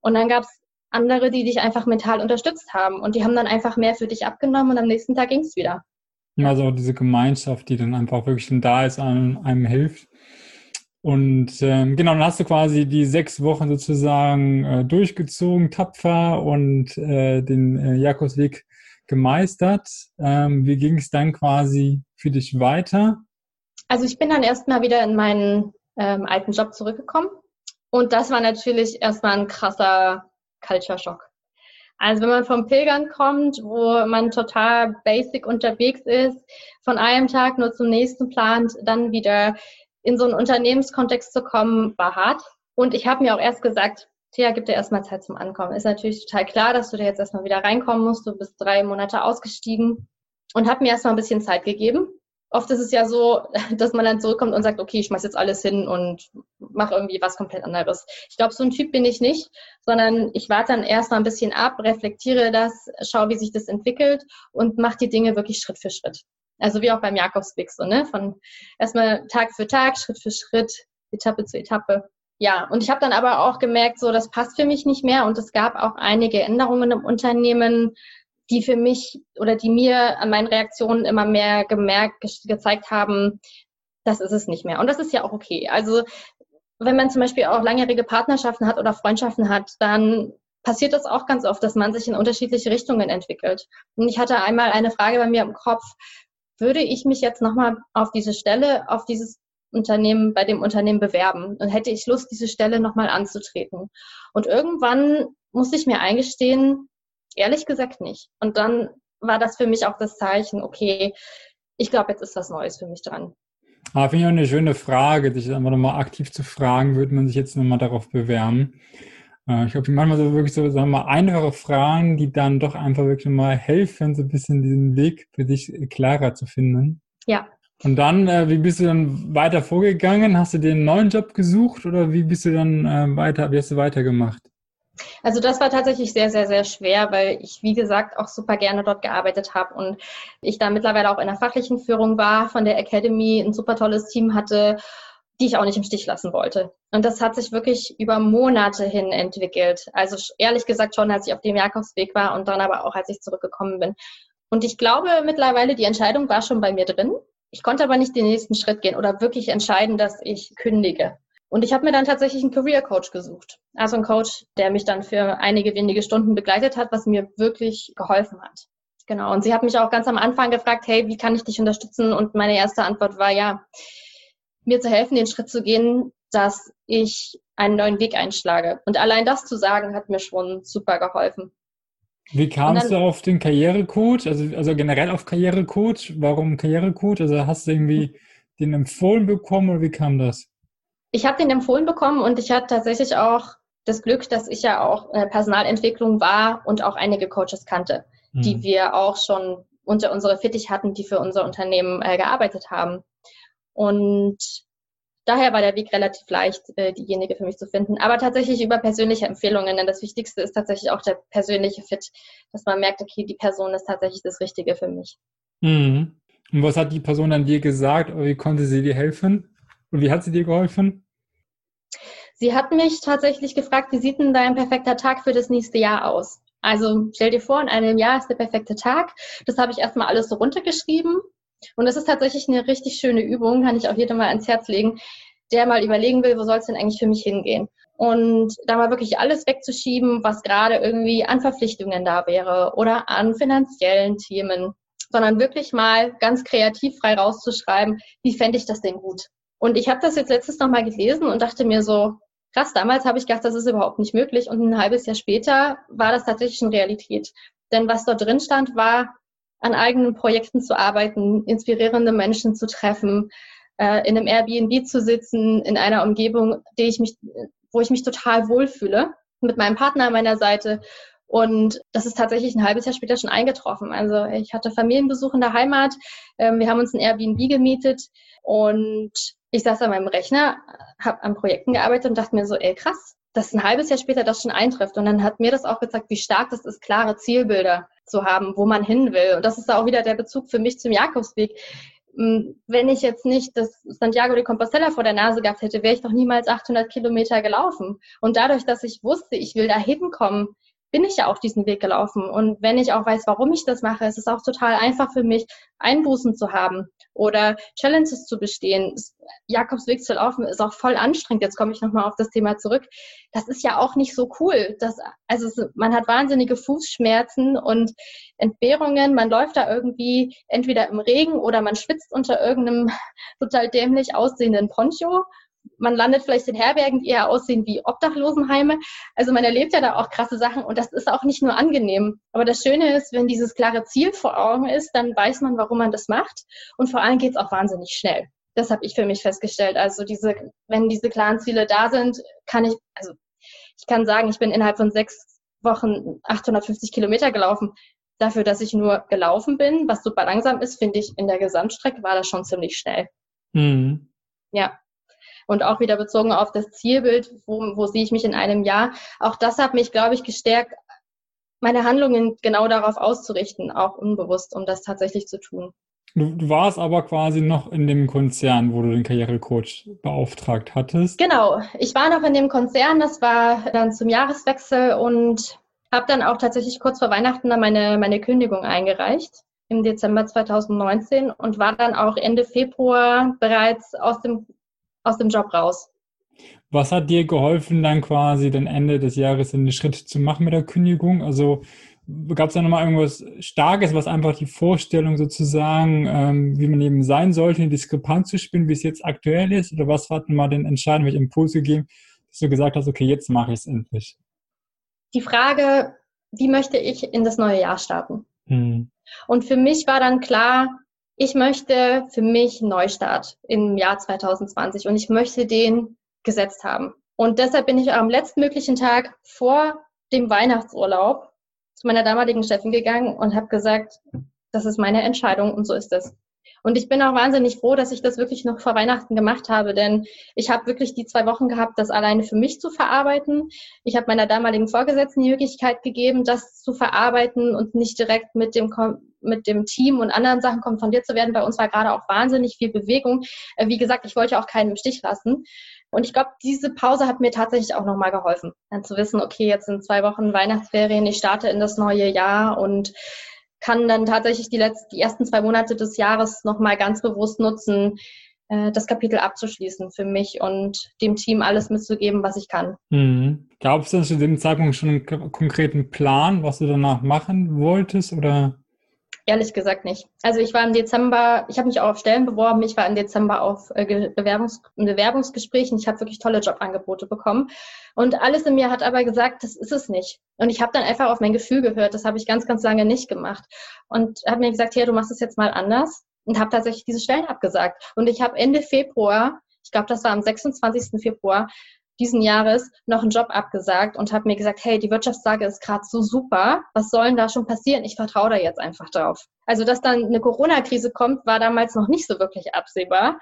Und dann gab es andere, die dich einfach mental unterstützt haben. Und die haben dann einfach mehr für dich abgenommen und am nächsten Tag ging es wieder. Also diese Gemeinschaft, die dann einfach wirklich da ist, einem, einem hilft. Und ähm, genau, dann hast du quasi die sechs Wochen sozusagen äh, durchgezogen, tapfer und äh, den äh, Jakobsweg gemeistert. Ähm, wie ging es dann quasi für dich weiter? Also ich bin dann erstmal wieder in meinen ähm, alten Job zurückgekommen. Und das war natürlich erstmal ein krasser Culture Shock. Also wenn man vom Pilgern kommt, wo man total basic unterwegs ist, von einem Tag nur zum nächsten plant, dann wieder in so einen Unternehmenskontext zu kommen, war hart. Und ich habe mir auch erst gesagt, Thea, gib dir erstmal Zeit zum Ankommen. Ist natürlich total klar, dass du da jetzt erstmal wieder reinkommen musst. Du bist drei Monate ausgestiegen und habe mir erstmal ein bisschen Zeit gegeben. Oft ist es ja so, dass man dann zurückkommt und sagt, okay, ich schmeiß jetzt alles hin und mache irgendwie was komplett anderes. Ich glaube, so ein Typ bin ich nicht, sondern ich warte dann erstmal ein bisschen ab, reflektiere das, schaue, wie sich das entwickelt und mache die Dinge wirklich Schritt für Schritt. Also wie auch beim Jakobsweg so, ne? Von erstmal Tag für Tag, Schritt für Schritt, Etappe zu Etappe. Ja, und ich habe dann aber auch gemerkt, so das passt für mich nicht mehr und es gab auch einige Änderungen im Unternehmen, die für mich oder die mir an meinen Reaktionen immer mehr gemerkt, ge gezeigt haben, das ist es nicht mehr. Und das ist ja auch okay. Also wenn man zum Beispiel auch langjährige Partnerschaften hat oder Freundschaften hat, dann passiert das auch ganz oft, dass man sich in unterschiedliche Richtungen entwickelt. Und ich hatte einmal eine Frage bei mir im Kopf, würde ich mich jetzt nochmal auf diese Stelle, auf dieses Unternehmen, bei dem Unternehmen bewerben und hätte ich Lust, diese Stelle nochmal anzutreten. Und irgendwann musste ich mir eingestehen, ehrlich gesagt nicht. Und dann war das für mich auch das Zeichen, okay, ich glaube, jetzt ist was Neues für mich dran. Ah, finde ich auch eine schöne Frage, dich einfach nochmal aktiv zu fragen, würde man sich jetzt nochmal darauf bewerben. Äh, ich glaube, manchmal so wirklich so, sagen wir mal, einfache Fragen, die dann doch einfach wirklich mal helfen, so ein bisschen diesen Weg für dich klarer zu finden. Ja. Und dann, äh, wie bist du dann weiter vorgegangen? Hast du dir einen neuen Job gesucht oder wie bist du dann äh, weiter, wie hast du weitergemacht? Also das war tatsächlich sehr, sehr, sehr schwer, weil ich, wie gesagt, auch super gerne dort gearbeitet habe und ich da mittlerweile auch in der fachlichen Führung war, von der Academy ein super tolles Team hatte, die ich auch nicht im Stich lassen wollte. Und das hat sich wirklich über Monate hin entwickelt. Also ehrlich gesagt schon, als ich auf dem Jakobsweg war und dann aber auch, als ich zurückgekommen bin. Und ich glaube mittlerweile, die Entscheidung war schon bei mir drin. Ich konnte aber nicht den nächsten Schritt gehen oder wirklich entscheiden, dass ich kündige. Und ich habe mir dann tatsächlich einen Career Coach gesucht. Also einen Coach, der mich dann für einige wenige Stunden begleitet hat, was mir wirklich geholfen hat. Genau. Und sie hat mich auch ganz am Anfang gefragt, hey, wie kann ich dich unterstützen? Und meine erste Antwort war ja, mir zu helfen, den Schritt zu gehen, dass ich einen neuen Weg einschlage. Und allein das zu sagen, hat mir schon super geholfen. Wie kamst dann, du auf den Karrierecode? Also, also generell auf Karrierecode? Warum Karrierecode? Also hast du irgendwie den empfohlen bekommen oder wie kam das? Ich habe den empfohlen bekommen und ich hatte tatsächlich auch das Glück, dass ich ja auch Personalentwicklung war und auch einige Coaches kannte, mhm. die wir auch schon unter unsere Fittich hatten, die für unser Unternehmen äh, gearbeitet haben. Und daher war der Weg relativ leicht, äh, diejenige für mich zu finden. Aber tatsächlich über persönliche Empfehlungen, denn das Wichtigste ist tatsächlich auch der persönliche Fit, dass man merkt, okay, die Person ist tatsächlich das Richtige für mich. Mhm. Und was hat die Person dann dir gesagt? Wie konnte sie dir helfen? Und wie hat sie dir geholfen? Sie hat mich tatsächlich gefragt, wie sieht denn dein perfekter Tag für das nächste Jahr aus? Also stell dir vor, in einem Jahr ist der perfekte Tag. Das habe ich erstmal alles so runtergeschrieben. Und das ist tatsächlich eine richtig schöne Übung, kann ich auch jedem mal ans Herz legen, der mal überlegen will, wo soll es denn eigentlich für mich hingehen? Und da mal wirklich alles wegzuschieben, was gerade irgendwie an Verpflichtungen da wäre oder an finanziellen Themen, sondern wirklich mal ganz kreativ frei rauszuschreiben, wie fände ich das denn gut? Und ich habe das jetzt letztes noch mal gelesen und dachte mir so, krass, damals habe ich gedacht, das ist überhaupt nicht möglich. Und ein halbes Jahr später war das tatsächlich eine Realität. Denn was dort drin stand, war, an eigenen Projekten zu arbeiten, inspirierende Menschen zu treffen, äh, in einem Airbnb zu sitzen, in einer Umgebung, die ich mich, wo ich mich total wohlfühle, mit meinem Partner an meiner Seite. Und das ist tatsächlich ein halbes Jahr später schon eingetroffen. Also ich hatte Familienbesuch in der Heimat, ähm, wir haben uns ein Airbnb gemietet und ich saß an meinem Rechner, habe an Projekten gearbeitet und dachte mir so, ey krass, dass ein halbes Jahr später das schon eintrifft. Und dann hat mir das auch gezeigt, wie stark das ist, klare Zielbilder zu haben, wo man hin will. Und das ist auch wieder der Bezug für mich zum Jakobsweg. Hm, wenn ich jetzt nicht das Santiago de Compostela vor der Nase gehabt hätte, wäre ich doch niemals 800 Kilometer gelaufen. Und dadurch, dass ich wusste, ich will da hinkommen, bin ich ja auch diesen Weg gelaufen. Und wenn ich auch weiß, warum ich das mache, ist es auch total einfach für mich, Einbußen zu haben oder Challenges zu bestehen. Jakobsweg zu laufen ist auch voll anstrengend. Jetzt komme ich nochmal auf das Thema zurück. Das ist ja auch nicht so cool. Das, also man hat wahnsinnige Fußschmerzen und Entbehrungen. Man läuft da irgendwie entweder im Regen oder man schwitzt unter irgendeinem total dämlich aussehenden Poncho man landet vielleicht in Herbergen, die eher aussehen wie Obdachlosenheime. Also man erlebt ja da auch krasse Sachen und das ist auch nicht nur angenehm. Aber das Schöne ist, wenn dieses klare Ziel vor Augen ist, dann weiß man, warum man das macht und vor allem geht es auch wahnsinnig schnell. Das habe ich für mich festgestellt. Also diese, wenn diese klaren Ziele da sind, kann ich, also ich kann sagen, ich bin innerhalb von sechs Wochen 850 Kilometer gelaufen. Dafür, dass ich nur gelaufen bin, was super langsam ist, finde ich, in der Gesamtstrecke war das schon ziemlich schnell. Mhm. Ja. Und auch wieder bezogen auf das Zielbild, wo, wo sehe ich mich in einem Jahr. Auch das hat mich, glaube ich, gestärkt, meine Handlungen genau darauf auszurichten, auch unbewusst, um das tatsächlich zu tun. Du, du warst aber quasi noch in dem Konzern, wo du den Karrierecoach beauftragt hattest. Genau, ich war noch in dem Konzern, das war dann zum Jahreswechsel und habe dann auch tatsächlich kurz vor Weihnachten dann meine, meine Kündigung eingereicht im Dezember 2019 und war dann auch Ende Februar bereits aus dem, aus dem Job raus. Was hat dir geholfen, dann quasi den Ende des Jahres den Schritt zu machen mit der Kündigung? Also gab es da nochmal irgendwas Starkes, was einfach die Vorstellung sozusagen, ähm, wie man eben sein sollte, in Diskrepanz zu spielen, wie es jetzt aktuell ist? Oder was hat mal den entscheidenden Impuls gegeben, dass du gesagt hast, okay, jetzt mache ich es endlich? Die Frage, wie möchte ich in das neue Jahr starten? Hm. Und für mich war dann klar, ich möchte für mich Neustart im Jahr 2020 und ich möchte den gesetzt haben. Und deshalb bin ich am letztmöglichen Tag vor dem Weihnachtsurlaub zu meiner damaligen Chefin gegangen und habe gesagt, das ist meine Entscheidung und so ist es. Und ich bin auch wahnsinnig froh, dass ich das wirklich noch vor Weihnachten gemacht habe, denn ich habe wirklich die zwei Wochen gehabt, das alleine für mich zu verarbeiten. Ich habe meiner damaligen Vorgesetzten die Möglichkeit gegeben, das zu verarbeiten und nicht direkt mit dem mit dem Team und anderen Sachen konfrontiert zu werden. Bei uns war gerade auch wahnsinnig viel Bewegung. Äh, wie gesagt, ich wollte auch keinen im Stich lassen. Und ich glaube, diese Pause hat mir tatsächlich auch nochmal geholfen, dann zu wissen, okay, jetzt sind zwei Wochen Weihnachtsferien, ich starte in das neue Jahr und kann dann tatsächlich die, letzten, die ersten zwei Monate des Jahres nochmal ganz bewusst nutzen, äh, das Kapitel abzuschließen für mich und dem Team alles mitzugeben, was ich kann. Mhm. Gab es denn zu dem Zeitpunkt schon einen konkreten Plan, was du danach machen wolltest oder? Ehrlich gesagt nicht. Also ich war im Dezember, ich habe mich auch auf Stellen beworben, ich war im Dezember auf äh, Bewerbungs Bewerbungsgesprächen, ich habe wirklich tolle Jobangebote bekommen. Und alles in mir hat aber gesagt, das ist es nicht. Und ich habe dann einfach auf mein Gefühl gehört, das habe ich ganz, ganz lange nicht gemacht. Und habe mir gesagt, ja, du machst es jetzt mal anders und habe tatsächlich diese Stellen abgesagt. Und ich habe Ende Februar, ich glaube, das war am 26. Februar, diesen Jahres noch einen Job abgesagt und habe mir gesagt, hey, die Wirtschaftslage ist gerade so super, was soll denn da schon passieren? Ich vertraue da jetzt einfach drauf. Also, dass dann eine Corona-Krise kommt, war damals noch nicht so wirklich absehbar.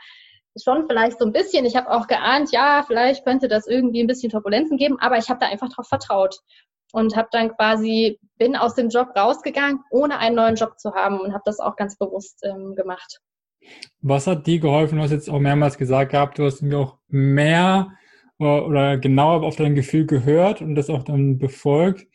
Schon vielleicht so ein bisschen. Ich habe auch geahnt, ja, vielleicht könnte das irgendwie ein bisschen Turbulenzen geben, aber ich habe da einfach drauf vertraut und habe dann quasi bin aus dem Job rausgegangen, ohne einen neuen Job zu haben und habe das auch ganz bewusst ähm, gemacht. Was hat dir geholfen? Du hast jetzt auch mehrmals gesagt gehabt, du hast mir auch mehr oder genauer auf dein Gefühl gehört und das auch dann befolgt.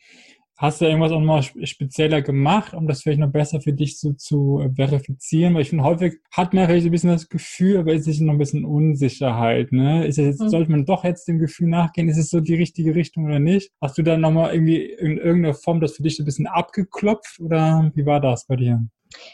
Hast du irgendwas auch mal spezieller gemacht, um das vielleicht noch besser für dich so zu äh, verifizieren? Weil ich finde, häufig hat man vielleicht ein bisschen das Gefühl, aber ist es noch ein bisschen Unsicherheit, ne? Ist jetzt, mhm. sollte man doch jetzt dem Gefühl nachgehen? Ist es so die richtige Richtung oder nicht? Hast du dann nochmal irgendwie in irgendeiner Form das für dich so ein bisschen abgeklopft oder wie war das bei dir?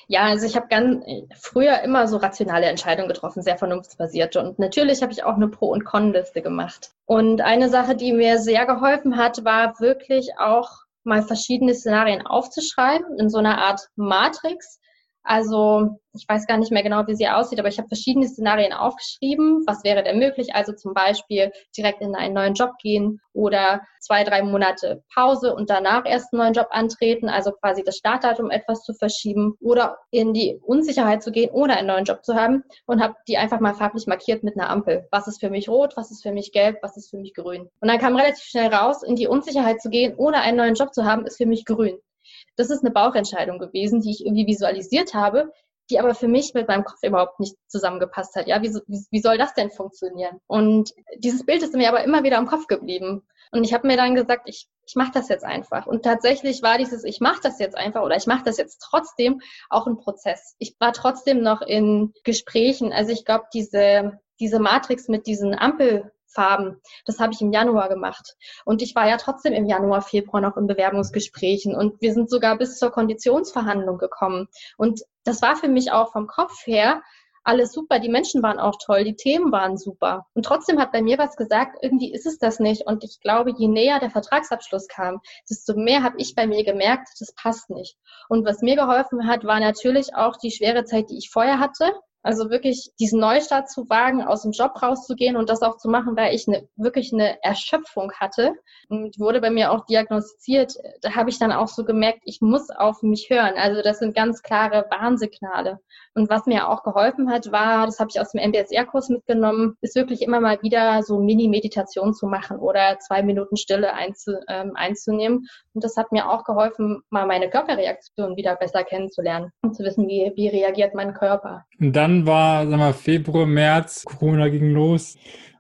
Ja, also ich habe ganz früher immer so rationale Entscheidungen getroffen, sehr vernunftsbasierte. Und natürlich habe ich auch eine Pro- und Con-Liste gemacht. Und eine Sache, die mir sehr geholfen hat, war wirklich auch mal verschiedene Szenarien aufzuschreiben in so einer Art Matrix, also ich weiß gar nicht mehr genau, wie sie aussieht, aber ich habe verschiedene Szenarien aufgeschrieben. Was wäre denn möglich? Also zum Beispiel direkt in einen neuen Job gehen oder zwei, drei Monate Pause und danach erst einen neuen Job antreten, also quasi das Startdatum etwas zu verschieben oder in die Unsicherheit zu gehen, ohne einen neuen Job zu haben und habe die einfach mal farblich markiert mit einer Ampel. Was ist für mich rot, was ist für mich gelb, was ist für mich grün? Und dann kam relativ schnell raus, in die Unsicherheit zu gehen, ohne einen neuen Job zu haben, ist für mich grün. Das ist eine Bauchentscheidung gewesen, die ich irgendwie visualisiert habe, die aber für mich mit meinem Kopf überhaupt nicht zusammengepasst hat. Ja, wie, wie, wie soll das denn funktionieren? Und dieses Bild ist mir aber immer wieder im Kopf geblieben. Und ich habe mir dann gesagt, ich, ich mache das jetzt einfach. Und tatsächlich war dieses, ich mache das jetzt einfach oder ich mache das jetzt trotzdem auch ein Prozess. Ich war trotzdem noch in Gesprächen. Also ich glaube, diese, diese Matrix mit diesen Ampel Farben. Das habe ich im Januar gemacht. Und ich war ja trotzdem im Januar, Februar noch in Bewerbungsgesprächen und wir sind sogar bis zur Konditionsverhandlung gekommen. Und das war für mich auch vom Kopf her alles super. Die Menschen waren auch toll, die Themen waren super. Und trotzdem hat bei mir was gesagt, irgendwie ist es das nicht. Und ich glaube, je näher der Vertragsabschluss kam, desto mehr habe ich bei mir gemerkt, das passt nicht. Und was mir geholfen hat, war natürlich auch die schwere Zeit, die ich vorher hatte. Also wirklich diesen Neustart zu wagen, aus dem Job rauszugehen und das auch zu machen, weil ich eine, wirklich eine Erschöpfung hatte und wurde bei mir auch diagnostiziert. Da habe ich dann auch so gemerkt, ich muss auf mich hören. Also das sind ganz klare Warnsignale. Und was mir auch geholfen hat, war, das habe ich aus dem MBSR-Kurs mitgenommen, ist wirklich immer mal wieder so Mini-Meditation zu machen oder zwei Minuten Stille einzu, ähm, einzunehmen. Und das hat mir auch geholfen, mal meine Körperreaktion wieder besser kennenzulernen und zu wissen, wie, wie reagiert mein Körper. Und dann war, sag mal, Februar, März, Corona ging los.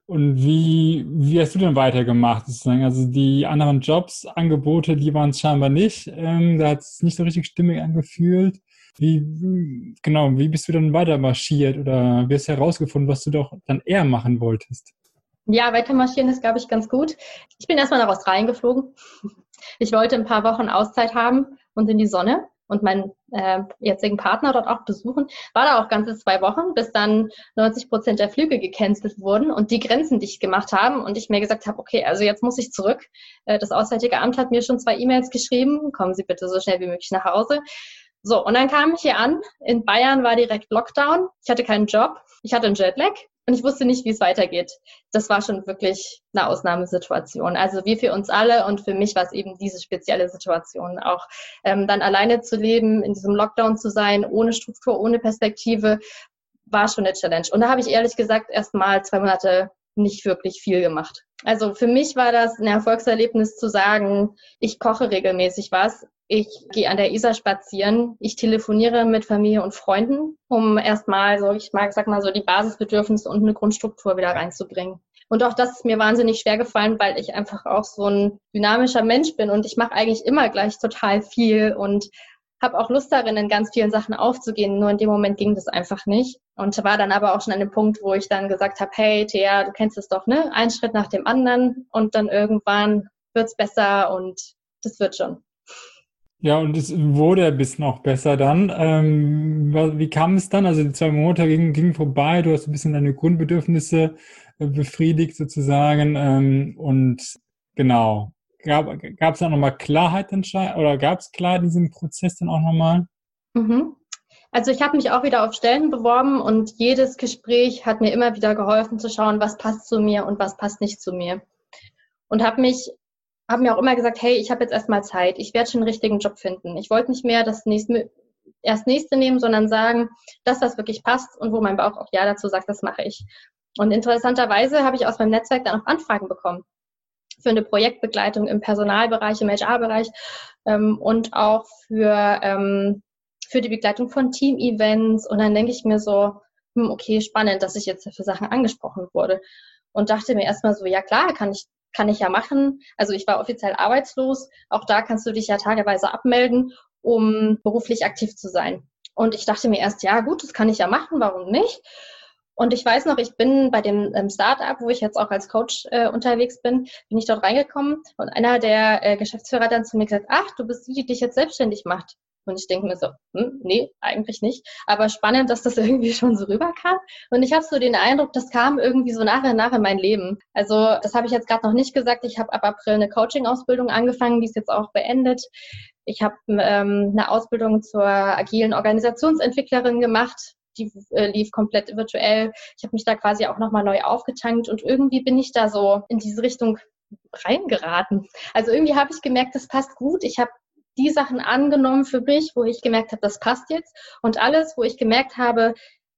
Und wie, wie hast du denn weitergemacht? Sozusagen? Also die anderen Jobs, Angebote, die waren es scheinbar nicht. Ähm, da hat es nicht so richtig stimmig angefühlt. Wie, genau, wie bist du dann weiter marschiert oder wie hast du herausgefunden, was du doch dann eher machen wolltest? Ja, weiter marschieren ist, glaube ich, ganz gut. Ich bin erstmal nach Australien geflogen. Ich wollte ein paar Wochen Auszeit haben und in die Sonne und meinen äh, jetzigen Partner dort auch besuchen. War da auch ganze zwei Wochen, bis dann 90 Prozent der Flüge gecancelt wurden und die Grenzen dicht gemacht haben und ich mir gesagt habe, okay, also jetzt muss ich zurück. Äh, das Auswärtige Amt hat mir schon zwei E-Mails geschrieben, kommen Sie bitte so schnell wie möglich nach Hause. So, und dann kam ich hier an. In Bayern war direkt Lockdown. Ich hatte keinen Job. Ich hatte einen Jetlag und ich wusste nicht, wie es weitergeht. Das war schon wirklich eine Ausnahmesituation. Also wie für uns alle und für mich war es eben diese spezielle Situation. Auch ähm, dann alleine zu leben, in diesem Lockdown zu sein, ohne Struktur, ohne Perspektive, war schon eine Challenge. Und da habe ich ehrlich gesagt erst mal zwei Monate nicht wirklich viel gemacht. Also für mich war das ein Erfolgserlebnis zu sagen, ich koche regelmäßig was, ich gehe an der Isar spazieren, ich telefoniere mit Familie und Freunden, um erstmal so, ich mag, sag mal so, die Basisbedürfnisse und eine Grundstruktur wieder reinzubringen. Und auch das ist mir wahnsinnig schwer gefallen, weil ich einfach auch so ein dynamischer Mensch bin und ich mache eigentlich immer gleich total viel und habe auch Lust darin, in ganz vielen Sachen aufzugehen. Nur in dem Moment ging das einfach nicht. Und war dann aber auch schon an dem Punkt, wo ich dann gesagt habe, hey, Thea, du kennst es doch, ne? Ein Schritt nach dem anderen und dann irgendwann wird's besser und das wird schon. Ja, und es wurde ein bisschen auch besser dann. Ähm, wie kam es dann? Also die zwei Monate gingen, gingen vorbei, du hast ein bisschen deine Grundbedürfnisse äh, befriedigt sozusagen. Ähm, und genau, gab es dann nochmal Klarheit oder gab es klar diesen Prozess dann auch nochmal? Mhm. Also ich habe mich auch wieder auf Stellen beworben und jedes Gespräch hat mir immer wieder geholfen zu schauen, was passt zu mir und was passt nicht zu mir. Und habe mich habe mir auch immer gesagt, hey, ich habe jetzt erstmal Zeit, ich werde schon einen richtigen Job finden. Ich wollte nicht mehr das nächste, erst nächste nehmen, sondern sagen, das, was wirklich passt und wo mein Bauch auch Ja dazu sagt, das mache ich. Und interessanterweise habe ich aus meinem Netzwerk dann auch Anfragen bekommen für eine Projektbegleitung im Personalbereich, im HR-Bereich ähm, und auch für, ähm, für die Begleitung von Team-Events. Und dann denke ich mir so, hm, okay, spannend, dass ich jetzt für Sachen angesprochen wurde. Und dachte mir erstmal so, ja klar, kann ich, kann ich ja machen. Also ich war offiziell arbeitslos. Auch da kannst du dich ja tageweise abmelden, um beruflich aktiv zu sein. Und ich dachte mir erst, ja gut, das kann ich ja machen, warum nicht? Und ich weiß noch, ich bin bei dem ähm, Startup, wo ich jetzt auch als Coach äh, unterwegs bin, bin ich dort reingekommen und einer der äh, Geschäftsführer dann zu mir gesagt, ach, du bist die, die dich jetzt selbstständig macht. Und ich denke mir so, hm, nee, eigentlich nicht. Aber spannend, dass das irgendwie schon so rüberkam. Und ich habe so den Eindruck, das kam irgendwie so nach und nach in mein Leben. Also das habe ich jetzt gerade noch nicht gesagt. Ich habe ab April eine Coaching-Ausbildung angefangen, die ist jetzt auch beendet. Ich habe ähm, eine Ausbildung zur agilen Organisationsentwicklerin gemacht. Die äh, lief komplett virtuell. Ich habe mich da quasi auch nochmal neu aufgetankt und irgendwie bin ich da so in diese Richtung reingeraten. Also irgendwie habe ich gemerkt, das passt gut. Ich habe die Sachen angenommen für mich, wo ich gemerkt habe, das passt jetzt. Und alles, wo ich gemerkt habe,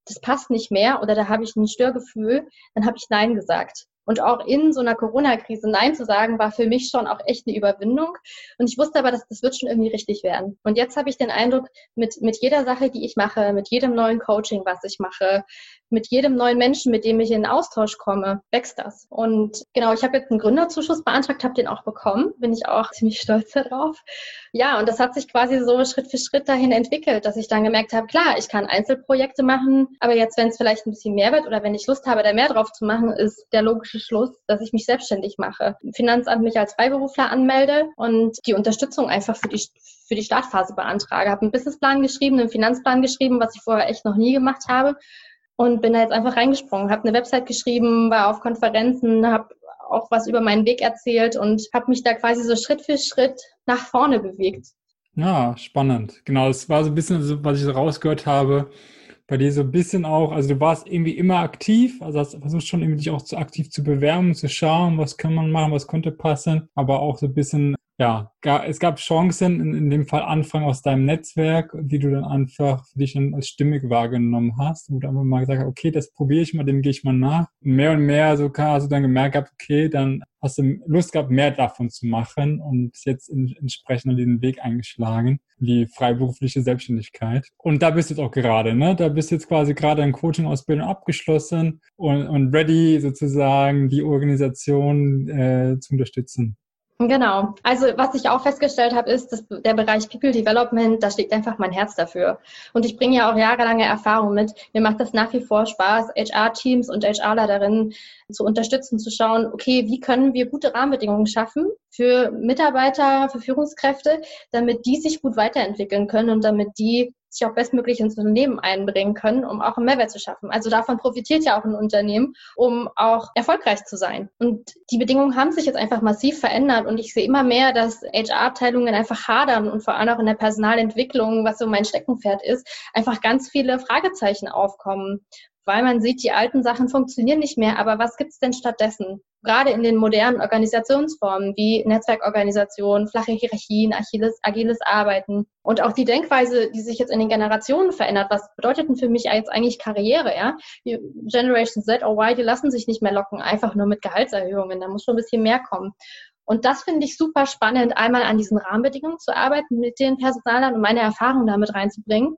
das passt nicht mehr oder da habe ich ein Störgefühl, dann habe ich Nein gesagt. Und auch in so einer Corona-Krise Nein zu sagen, war für mich schon auch echt eine Überwindung. Und ich wusste aber, dass das wird schon irgendwie richtig werden. Und jetzt habe ich den Eindruck, mit, mit jeder Sache, die ich mache, mit jedem neuen Coaching, was ich mache, mit jedem neuen Menschen, mit dem ich in Austausch komme, wächst das. Und genau, ich habe jetzt einen Gründerzuschuss beantragt, habe den auch bekommen, bin ich auch ziemlich stolz darauf. Ja, und das hat sich quasi so Schritt für Schritt dahin entwickelt, dass ich dann gemerkt habe, klar, ich kann Einzelprojekte machen, aber jetzt, wenn es vielleicht ein bisschen mehr wird oder wenn ich Lust habe, da mehr drauf zu machen, ist der logische Schluss, dass ich mich selbstständig mache. Finanzamt mich als Freiberufler anmelde und die Unterstützung einfach für die für die Startphase beantrage. Habe einen Businessplan geschrieben, einen Finanzplan geschrieben, was ich vorher echt noch nie gemacht habe und bin da jetzt einfach reingesprungen, habe eine Website geschrieben, war auf Konferenzen, habe auch was über meinen Weg erzählt und habe mich da quasi so Schritt für Schritt nach vorne bewegt. Ja, spannend. Genau, das war so ein bisschen, was ich rausgehört habe, bei dir so ein bisschen auch, also du warst irgendwie immer aktiv, also hast versucht schon irgendwie dich auch zu aktiv zu bewerben, zu schauen, was kann man machen, was könnte passen, aber auch so ein bisschen ja, es gab Chancen, in, in dem Fall Anfang aus deinem Netzwerk, die du dann einfach für dich dann als stimmig wahrgenommen hast, wo du einfach mal gesagt hast, okay, das probiere ich mal, dem gehe ich mal nach. Und mehr und mehr so hast du dann gemerkt gehabt, okay, dann hast du Lust gehabt, mehr davon zu machen und jetzt entsprechend den Weg eingeschlagen, die freiberufliche Selbstständigkeit. Und da bist du jetzt auch gerade, ne? Da bist du jetzt quasi gerade in Coaching-Ausbildung abgeschlossen und, und ready sozusagen die Organisation äh, zu unterstützen. Genau. Also was ich auch festgestellt habe, ist, dass der Bereich People Development, da schlägt einfach mein Herz dafür. Und ich bringe ja auch jahrelange Erfahrung mit. Mir macht das nach wie vor Spaß, HR-Teams und HRler darin zu unterstützen, zu schauen, okay, wie können wir gute Rahmenbedingungen schaffen für Mitarbeiter, für Führungskräfte, damit die sich gut weiterentwickeln können und damit die sich auch bestmöglich ins Unternehmen einbringen können, um auch einen Mehrwert zu schaffen. Also davon profitiert ja auch ein Unternehmen, um auch erfolgreich zu sein. Und die Bedingungen haben sich jetzt einfach massiv verändert und ich sehe immer mehr, dass HR-Abteilungen einfach hadern und vor allem auch in der Personalentwicklung, was so mein Steckenpferd ist, einfach ganz viele Fragezeichen aufkommen weil man sieht, die alten Sachen funktionieren nicht mehr. Aber was gibt's denn stattdessen? Gerade in den modernen Organisationsformen wie Netzwerkorganisation, flache Hierarchien, agiles, agiles Arbeiten und auch die Denkweise, die sich jetzt in den Generationen verändert. Was bedeutet denn für mich jetzt eigentlich Karriere? Ja? Die Generation Z oder Y, die lassen sich nicht mehr locken, einfach nur mit Gehaltserhöhungen. Da muss schon ein bisschen mehr kommen. Und das finde ich super spannend, einmal an diesen Rahmenbedingungen zu arbeiten mit den Personalern und meine Erfahrungen damit reinzubringen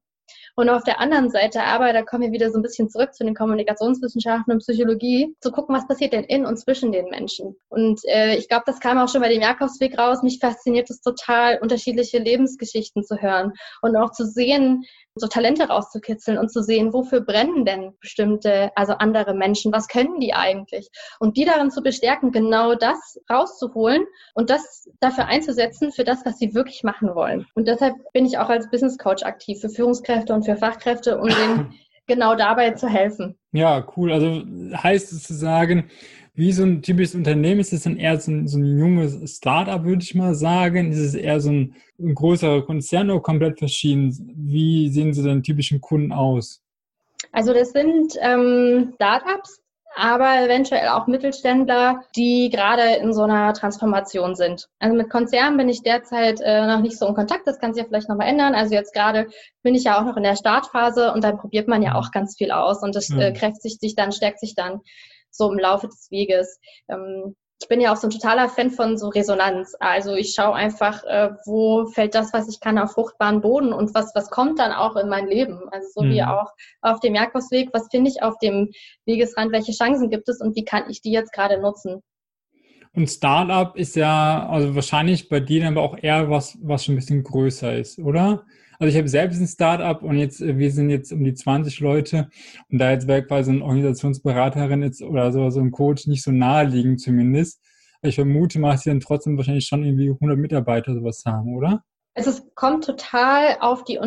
und auf der anderen Seite aber, da kommen wir wieder so ein bisschen zurück zu den Kommunikationswissenschaften und Psychologie, zu gucken, was passiert denn in und zwischen den Menschen. Und äh, ich glaube, das kam auch schon bei dem Jakobsweg raus. Mich fasziniert es total, unterschiedliche Lebensgeschichten zu hören und auch zu sehen, so Talente rauszukitzeln und zu sehen, wofür brennen denn bestimmte, also andere Menschen, was können die eigentlich? Und die darin zu bestärken, genau das rauszuholen und das dafür einzusetzen, für das, was sie wirklich machen wollen. Und deshalb bin ich auch als Business Coach aktiv für Führungskräfte und für Fachkräfte, um denen genau dabei zu helfen. Ja, cool. Also heißt es zu sagen, wie so ein typisches Unternehmen? Ist es dann eher so ein, so ein junges Startup, würde ich mal sagen? Ist es eher so ein, ein größerer Konzern oder komplett verschieden? Wie sehen so deine typischen Kunden aus? Also das sind ähm, Startups, aber eventuell auch Mittelständler, die gerade in so einer Transformation sind. Also mit Konzernen bin ich derzeit äh, noch nicht so in Kontakt, das kann sich ja vielleicht nochmal ändern. Also jetzt gerade bin ich ja auch noch in der Startphase und dann probiert man ja auch ganz viel aus und das äh, kräftigt sich dann, stärkt sich dann so im Laufe des Weges. Ähm, ich bin ja auch so ein totaler Fan von so Resonanz. Also ich schaue einfach, äh, wo fällt das, was ich kann, auf fruchtbaren Boden und was, was kommt dann auch in mein Leben. Also so mhm. wie auch auf dem Jakobsweg, was finde ich auf dem Wegesrand, welche Chancen gibt es und wie kann ich die jetzt gerade nutzen? Und Startup ist ja, also wahrscheinlich bei dir aber auch eher was, was schon ein bisschen größer ist, oder? Also ich habe selbst ein Startup und jetzt, äh, wir sind jetzt um die 20 Leute und da jetzt wäre quasi eine Organisationsberaterin jetzt oder so, so ein Coach nicht so naheliegend zumindest. Ich vermute dass sie dann trotzdem wahrscheinlich schon irgendwie 100 Mitarbeiter sowas haben, oder? Also es kommt total auf die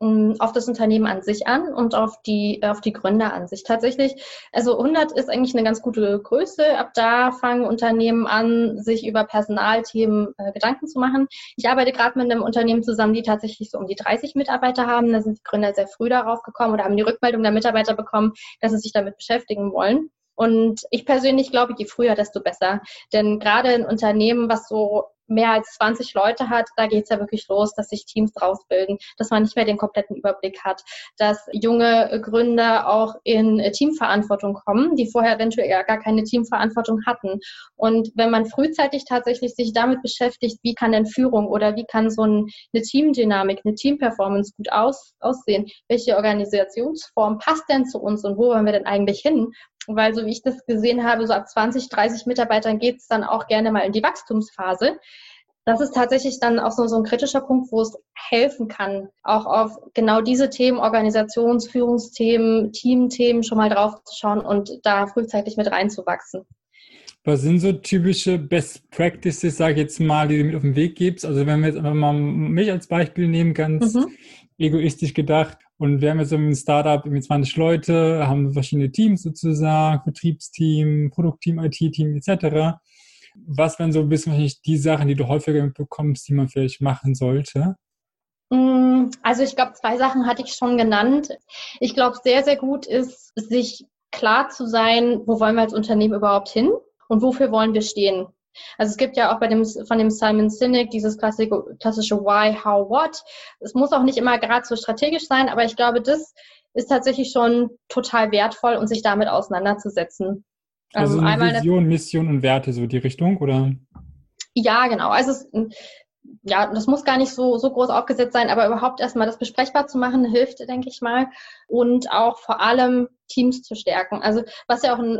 auf das Unternehmen an sich an und auf die, auf die Gründer an sich. Tatsächlich, also 100 ist eigentlich eine ganz gute Größe. Ab da fangen Unternehmen an, sich über Personalthemen äh, Gedanken zu machen. Ich arbeite gerade mit einem Unternehmen zusammen, die tatsächlich so um die 30 Mitarbeiter haben. Da sind die Gründer sehr früh darauf gekommen oder haben die Rückmeldung der Mitarbeiter bekommen, dass sie sich damit beschäftigen wollen. Und ich persönlich glaube, je früher, desto besser. Denn gerade ein Unternehmen, was so mehr als 20 Leute hat, da geht es ja wirklich los, dass sich Teams draus bilden, dass man nicht mehr den kompletten Überblick hat, dass junge Gründer auch in Teamverantwortung kommen, die vorher eventuell gar keine Teamverantwortung hatten. Und wenn man frühzeitig tatsächlich sich damit beschäftigt, wie kann denn Führung oder wie kann so eine Teamdynamik, eine Teamperformance gut aus, aussehen, welche Organisationsform passt denn zu uns und wo wollen wir denn eigentlich hin? Weil so wie ich das gesehen habe, so ab 20, 30 Mitarbeitern geht es dann auch gerne mal in die Wachstumsphase. Das ist tatsächlich dann auch so, so ein kritischer Punkt, wo es helfen kann, auch auf genau diese Themen, Organisationsführungsthemen, Teamthemen schon mal drauf zu schauen und da frühzeitig mit reinzuwachsen. Was sind so typische Best Practices, sage ich jetzt mal, die du mit auf den Weg gibst? Also wenn wir jetzt einfach mal mich als Beispiel nehmen, ganz mhm. egoistisch gedacht, und wir haben jetzt ein Startup mit 20 Leute, haben verschiedene Teams sozusagen, Vertriebsteam, Produktteam, IT-Team etc. Was wären so ein bisschen wahrscheinlich die Sachen, die du häufiger mitbekommst, die man vielleicht machen sollte? Mm, also ich glaube, zwei Sachen hatte ich schon genannt. Ich glaube, sehr, sehr gut ist, sich klar zu sein, wo wollen wir als Unternehmen überhaupt hin und wofür wollen wir stehen. Also es gibt ja auch bei dem, von dem Simon Sinek dieses klassische, klassische Why, How, What. Es muss auch nicht immer gerade so strategisch sein, aber ich glaube, das ist tatsächlich schon total wertvoll, um sich damit auseinanderzusetzen. Also ähm, einmal Vision, Mission und Werte, so die Richtung, oder? Ja, genau. Also es, ja, das muss gar nicht so, so groß aufgesetzt sein, aber überhaupt erstmal das besprechbar zu machen, hilft, denke ich mal. Und auch vor allem Teams zu stärken. Also was ja auch ein,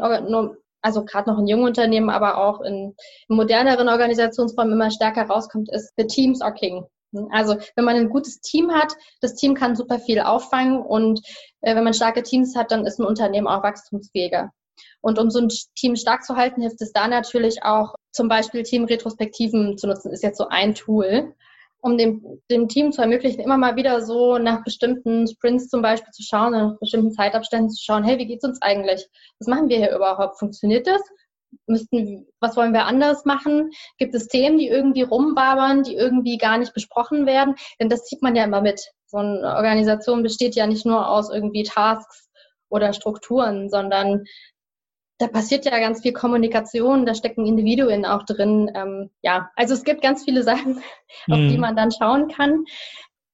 also gerade noch in jungen Unternehmen, aber auch in, moderneren Organisationsformen immer stärker rauskommt, ist the teams are king. Also wenn man ein gutes Team hat, das Team kann super viel auffangen und äh, wenn man starke Teams hat, dann ist ein Unternehmen auch wachstumsfähiger. Und um so ein Team stark zu halten, hilft es da natürlich auch, zum Beispiel Teamretrospektiven zu nutzen, ist jetzt so ein Tool, um dem, dem Team zu ermöglichen, immer mal wieder so nach bestimmten Sprints zum Beispiel zu schauen, nach bestimmten Zeitabständen zu schauen, hey, wie geht's uns eigentlich? Was machen wir hier überhaupt? Funktioniert das? Müssten, was wollen wir anders machen? Gibt es Themen, die irgendwie rumbabern, die irgendwie gar nicht besprochen werden? Denn das sieht man ja immer mit. So eine Organisation besteht ja nicht nur aus irgendwie Tasks oder Strukturen, sondern da passiert ja ganz viel Kommunikation, da stecken Individuen auch drin. Ähm, ja, also es gibt ganz viele Sachen, mhm. auf die mhm. man dann schauen kann.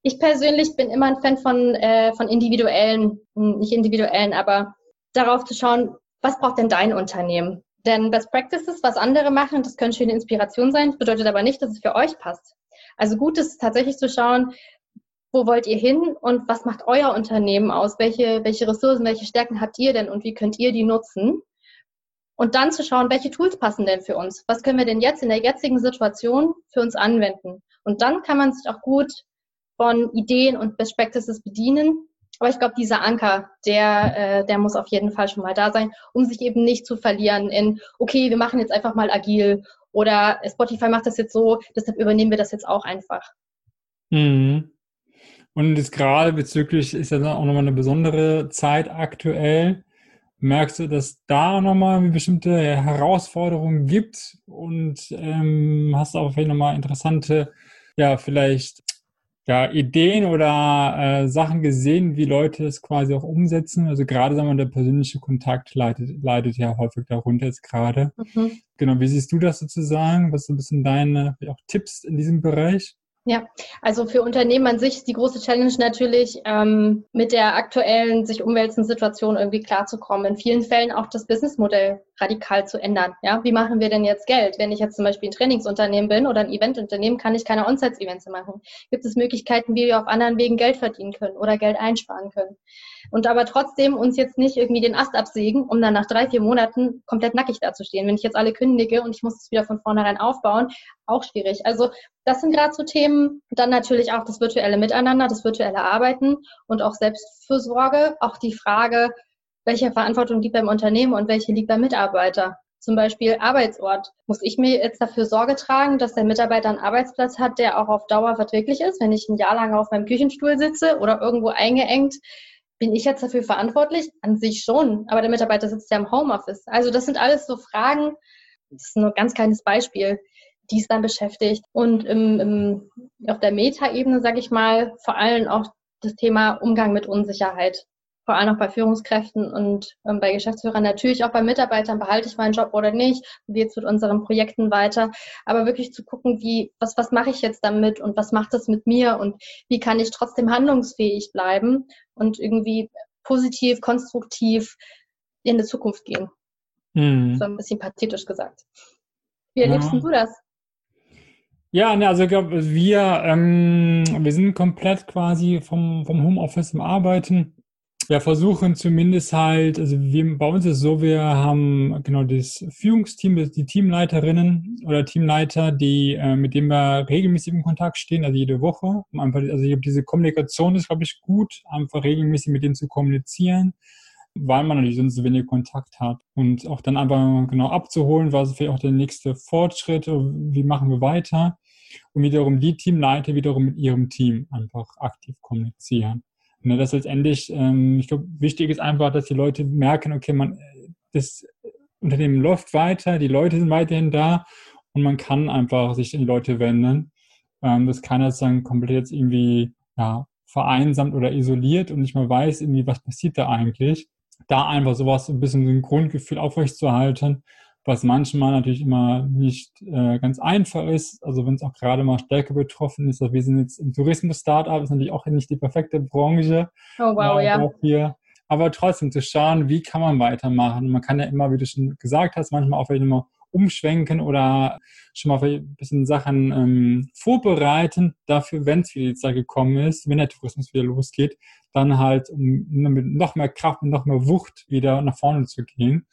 Ich persönlich bin immer ein Fan von, äh, von individuellen, hm, nicht individuellen, aber darauf zu schauen, was braucht denn dein Unternehmen? Denn Best Practices, was andere machen, das können schöne Inspiration sein, bedeutet aber nicht, dass es für euch passt. Also gut ist tatsächlich zu schauen, wo wollt ihr hin und was macht euer Unternehmen aus? Welche, welche Ressourcen, welche Stärken habt ihr denn und wie könnt ihr die nutzen? Und dann zu schauen, welche Tools passen denn für uns? Was können wir denn jetzt in der jetzigen Situation für uns anwenden? Und dann kann man sich auch gut von Ideen und Best Practices bedienen. Aber ich glaube, dieser Anker, der, äh, der muss auf jeden Fall schon mal da sein, um sich eben nicht zu verlieren in, okay, wir machen jetzt einfach mal agil oder Spotify macht das jetzt so, deshalb übernehmen wir das jetzt auch einfach. Mhm. Und jetzt gerade bezüglich ist ja auch nochmal eine besondere Zeit aktuell merkst du, dass da nochmal bestimmte Herausforderungen gibt und ähm, hast auch vielleicht nochmal interessante, ja, vielleicht ja, Ideen oder äh, Sachen gesehen, wie Leute es quasi auch umsetzen. Also gerade, sagen wir, der persönliche Kontakt leidet, leidet ja häufig darunter jetzt gerade. Mhm. Genau, wie siehst du das sozusagen? Was sind ein bisschen deine auch Tipps in diesem Bereich? Ja, also für Unternehmen an sich die große Challenge natürlich, ähm, mit der aktuellen sich umwälzenden Situation irgendwie klarzukommen. In vielen Fällen auch das Businessmodell radikal zu ändern. Ja, wie machen wir denn jetzt Geld? Wenn ich jetzt zum Beispiel ein Trainingsunternehmen bin oder ein Eventunternehmen, kann ich keine On-Site-Events machen. Gibt es Möglichkeiten, wie wir auf anderen Wegen Geld verdienen können oder Geld einsparen können? Und aber trotzdem uns jetzt nicht irgendwie den Ast absägen, um dann nach drei, vier Monaten komplett nackig dazustehen. Wenn ich jetzt alle kündige und ich muss es wieder von vornherein aufbauen, auch schwierig. Also das sind gerade so Themen. Dann natürlich auch das virtuelle Miteinander, das virtuelle Arbeiten und auch Selbstfürsorge. Auch die Frage, welche Verantwortung liegt beim Unternehmen und welche liegt beim Mitarbeiter. Zum Beispiel Arbeitsort. Muss ich mir jetzt dafür Sorge tragen, dass der Mitarbeiter einen Arbeitsplatz hat, der auch auf Dauer verträglich ist, wenn ich ein Jahr lang auf meinem Küchenstuhl sitze oder irgendwo eingeengt? Bin ich jetzt dafür verantwortlich? An sich schon, aber der Mitarbeiter sitzt ja im Homeoffice. Also das sind alles so Fragen, das ist nur ein ganz kleines Beispiel, die es dann beschäftigt. Und im, im, auf der Meta-Ebene, sage ich mal, vor allem auch das Thema Umgang mit Unsicherheit vor allem auch bei Führungskräften und ähm, bei Geschäftsführern, natürlich auch bei Mitarbeitern, behalte ich meinen Job oder nicht, wie jetzt mit unseren Projekten weiter, aber wirklich zu gucken, wie, was, was mache ich jetzt damit und was macht das mit mir und wie kann ich trotzdem handlungsfähig bleiben und irgendwie positiv, konstruktiv in die Zukunft gehen. Mhm. So ein bisschen pathetisch gesagt. Wie erlebst ja. du das? Ja, ne, also ich glaube, wir, ähm, wir sind komplett quasi vom, vom Homeoffice im Arbeiten wir versuchen zumindest halt, also wir, bei uns ist es so, wir haben genau das Führungsteam, die Teamleiterinnen oder Teamleiter, die, äh, mit denen wir regelmäßig in Kontakt stehen, also jede Woche. Um einfach, also ich habe diese Kommunikation ist, glaube ich, gut, einfach regelmäßig mit denen zu kommunizieren, weil man natürlich sonst so wenig Kontakt hat. Und auch dann einfach genau abzuholen, was ist vielleicht auch der nächste Fortschritt, wie machen wir weiter. Und wiederum die Teamleiter wiederum mit ihrem Team einfach aktiv kommunizieren. Ne, das letztendlich, ähm, ich glaube, wichtig ist einfach, dass die Leute merken, okay, man, das Unternehmen läuft weiter, die Leute sind weiterhin da und man kann einfach sich in Leute wenden. Ähm, dass keiner dann komplett jetzt irgendwie ja, vereinsamt oder isoliert und nicht mehr weiß, irgendwie, was passiert da eigentlich. Da einfach sowas, ein bisschen so ein Grundgefühl aufrechtzuerhalten was manchmal natürlich immer nicht äh, ganz einfach ist. Also wenn es auch gerade mal stärker betroffen ist, also wir sind jetzt im Tourismus-Startup, ist natürlich auch nicht die perfekte Branche. Oh wow, ja. Hier. Aber trotzdem zu schauen, wie kann man weitermachen. Man kann ja immer, wie du schon gesagt hast, manchmal auch vielleicht immer umschwenken oder schon mal ein bisschen Sachen ähm, vorbereiten dafür, wenn es wieder die Zeit gekommen ist, wenn der Tourismus wieder losgeht, dann halt um mit noch mehr Kraft und noch mehr Wucht wieder nach vorne zu gehen.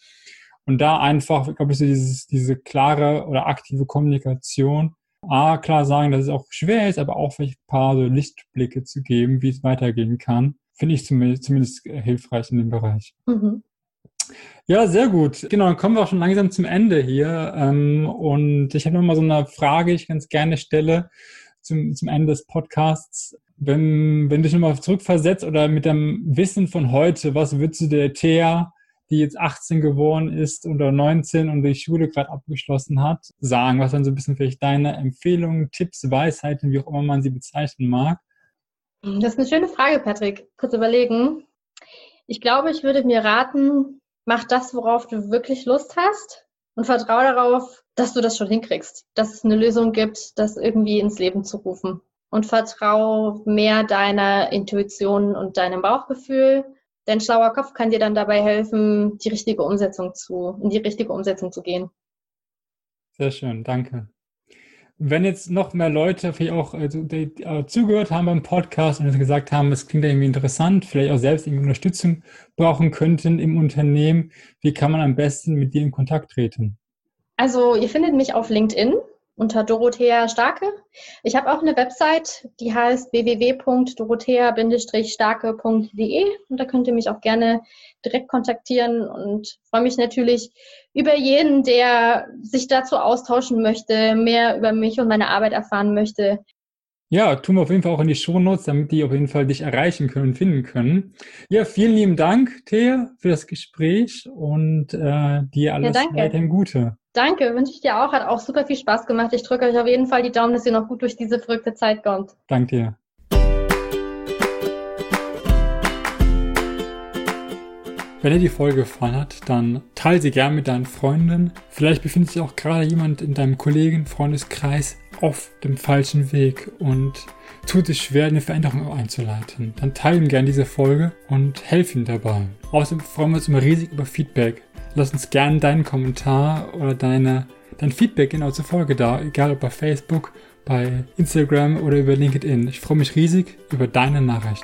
Und da einfach, glaube ich, so dieses, diese klare oder aktive Kommunikation, A, klar sagen, dass es auch schwer ist, aber auch vielleicht ein paar so Lichtblicke zu geben, wie es weitergehen kann, finde ich zumindest, zumindest hilfreich in dem Bereich. Mhm. Ja, sehr gut. Genau, dann kommen wir auch schon langsam zum Ende hier. Ähm, und ich habe noch mal so eine Frage, die ich ganz gerne stelle zum, zum Ende des Podcasts. Wenn, wenn du dich nochmal zurückversetzt oder mit dem Wissen von heute, was würdest du der Thea, die jetzt 18 geworden ist oder 19 und die Schule gerade abgeschlossen hat, sagen? Was dann so ein bisschen vielleicht deine Empfehlungen, Tipps, Weisheiten, wie auch immer man sie bezeichnen mag? Das ist eine schöne Frage, Patrick. Kurz überlegen. Ich glaube, ich würde mir raten, mach das, worauf du wirklich Lust hast und vertraue darauf, dass du das schon hinkriegst, dass es eine Lösung gibt, das irgendwie ins Leben zu rufen. Und vertraue mehr deiner Intuition und deinem Bauchgefühl. Dein schlauer Kopf kann dir dann dabei helfen, die richtige Umsetzung zu, in die richtige Umsetzung zu gehen. Sehr schön, danke wenn jetzt noch mehr Leute vielleicht auch äh, die, äh, zugehört haben beim Podcast und gesagt haben, es klingt irgendwie interessant, vielleicht auch selbst irgendwie Unterstützung brauchen könnten im Unternehmen, wie kann man am besten mit dir in Kontakt treten? Also ihr findet mich auf LinkedIn unter Dorothea Starke. Ich habe auch eine Website, die heißt www.dorothea-starke.de und da könnt ihr mich auch gerne direkt kontaktieren und freue mich natürlich über jeden, der sich dazu austauschen möchte, mehr über mich und meine Arbeit erfahren möchte. Ja, tun wir auf jeden Fall auch in die Shownotes, damit die auf jeden Fall dich erreichen können und finden können. Ja, vielen lieben Dank, Thea, für das Gespräch und äh, dir alles ja, weiterhin Gute. Danke, wünsche ich dir auch. Hat auch super viel Spaß gemacht. Ich drücke euch auf jeden Fall die Daumen, dass ihr noch gut durch diese verrückte Zeit kommt. Danke dir. Wenn dir die Folge gefallen hat, dann teile sie gerne mit deinen Freunden. Vielleicht befindet sich auch gerade jemand in deinem Kollegen, Freundeskreis auf dem falschen Weg und tut es schwer, eine Veränderung einzuleiten. Dann teile ihm gerne diese Folge und helfe ihm dabei. Außerdem freuen wir uns immer riesig über Feedback. Lass uns gerne deinen Kommentar oder deine, dein Feedback genau zur Folge da, egal ob bei Facebook, bei Instagram oder über LinkedIn. Ich freue mich riesig über deine Nachricht.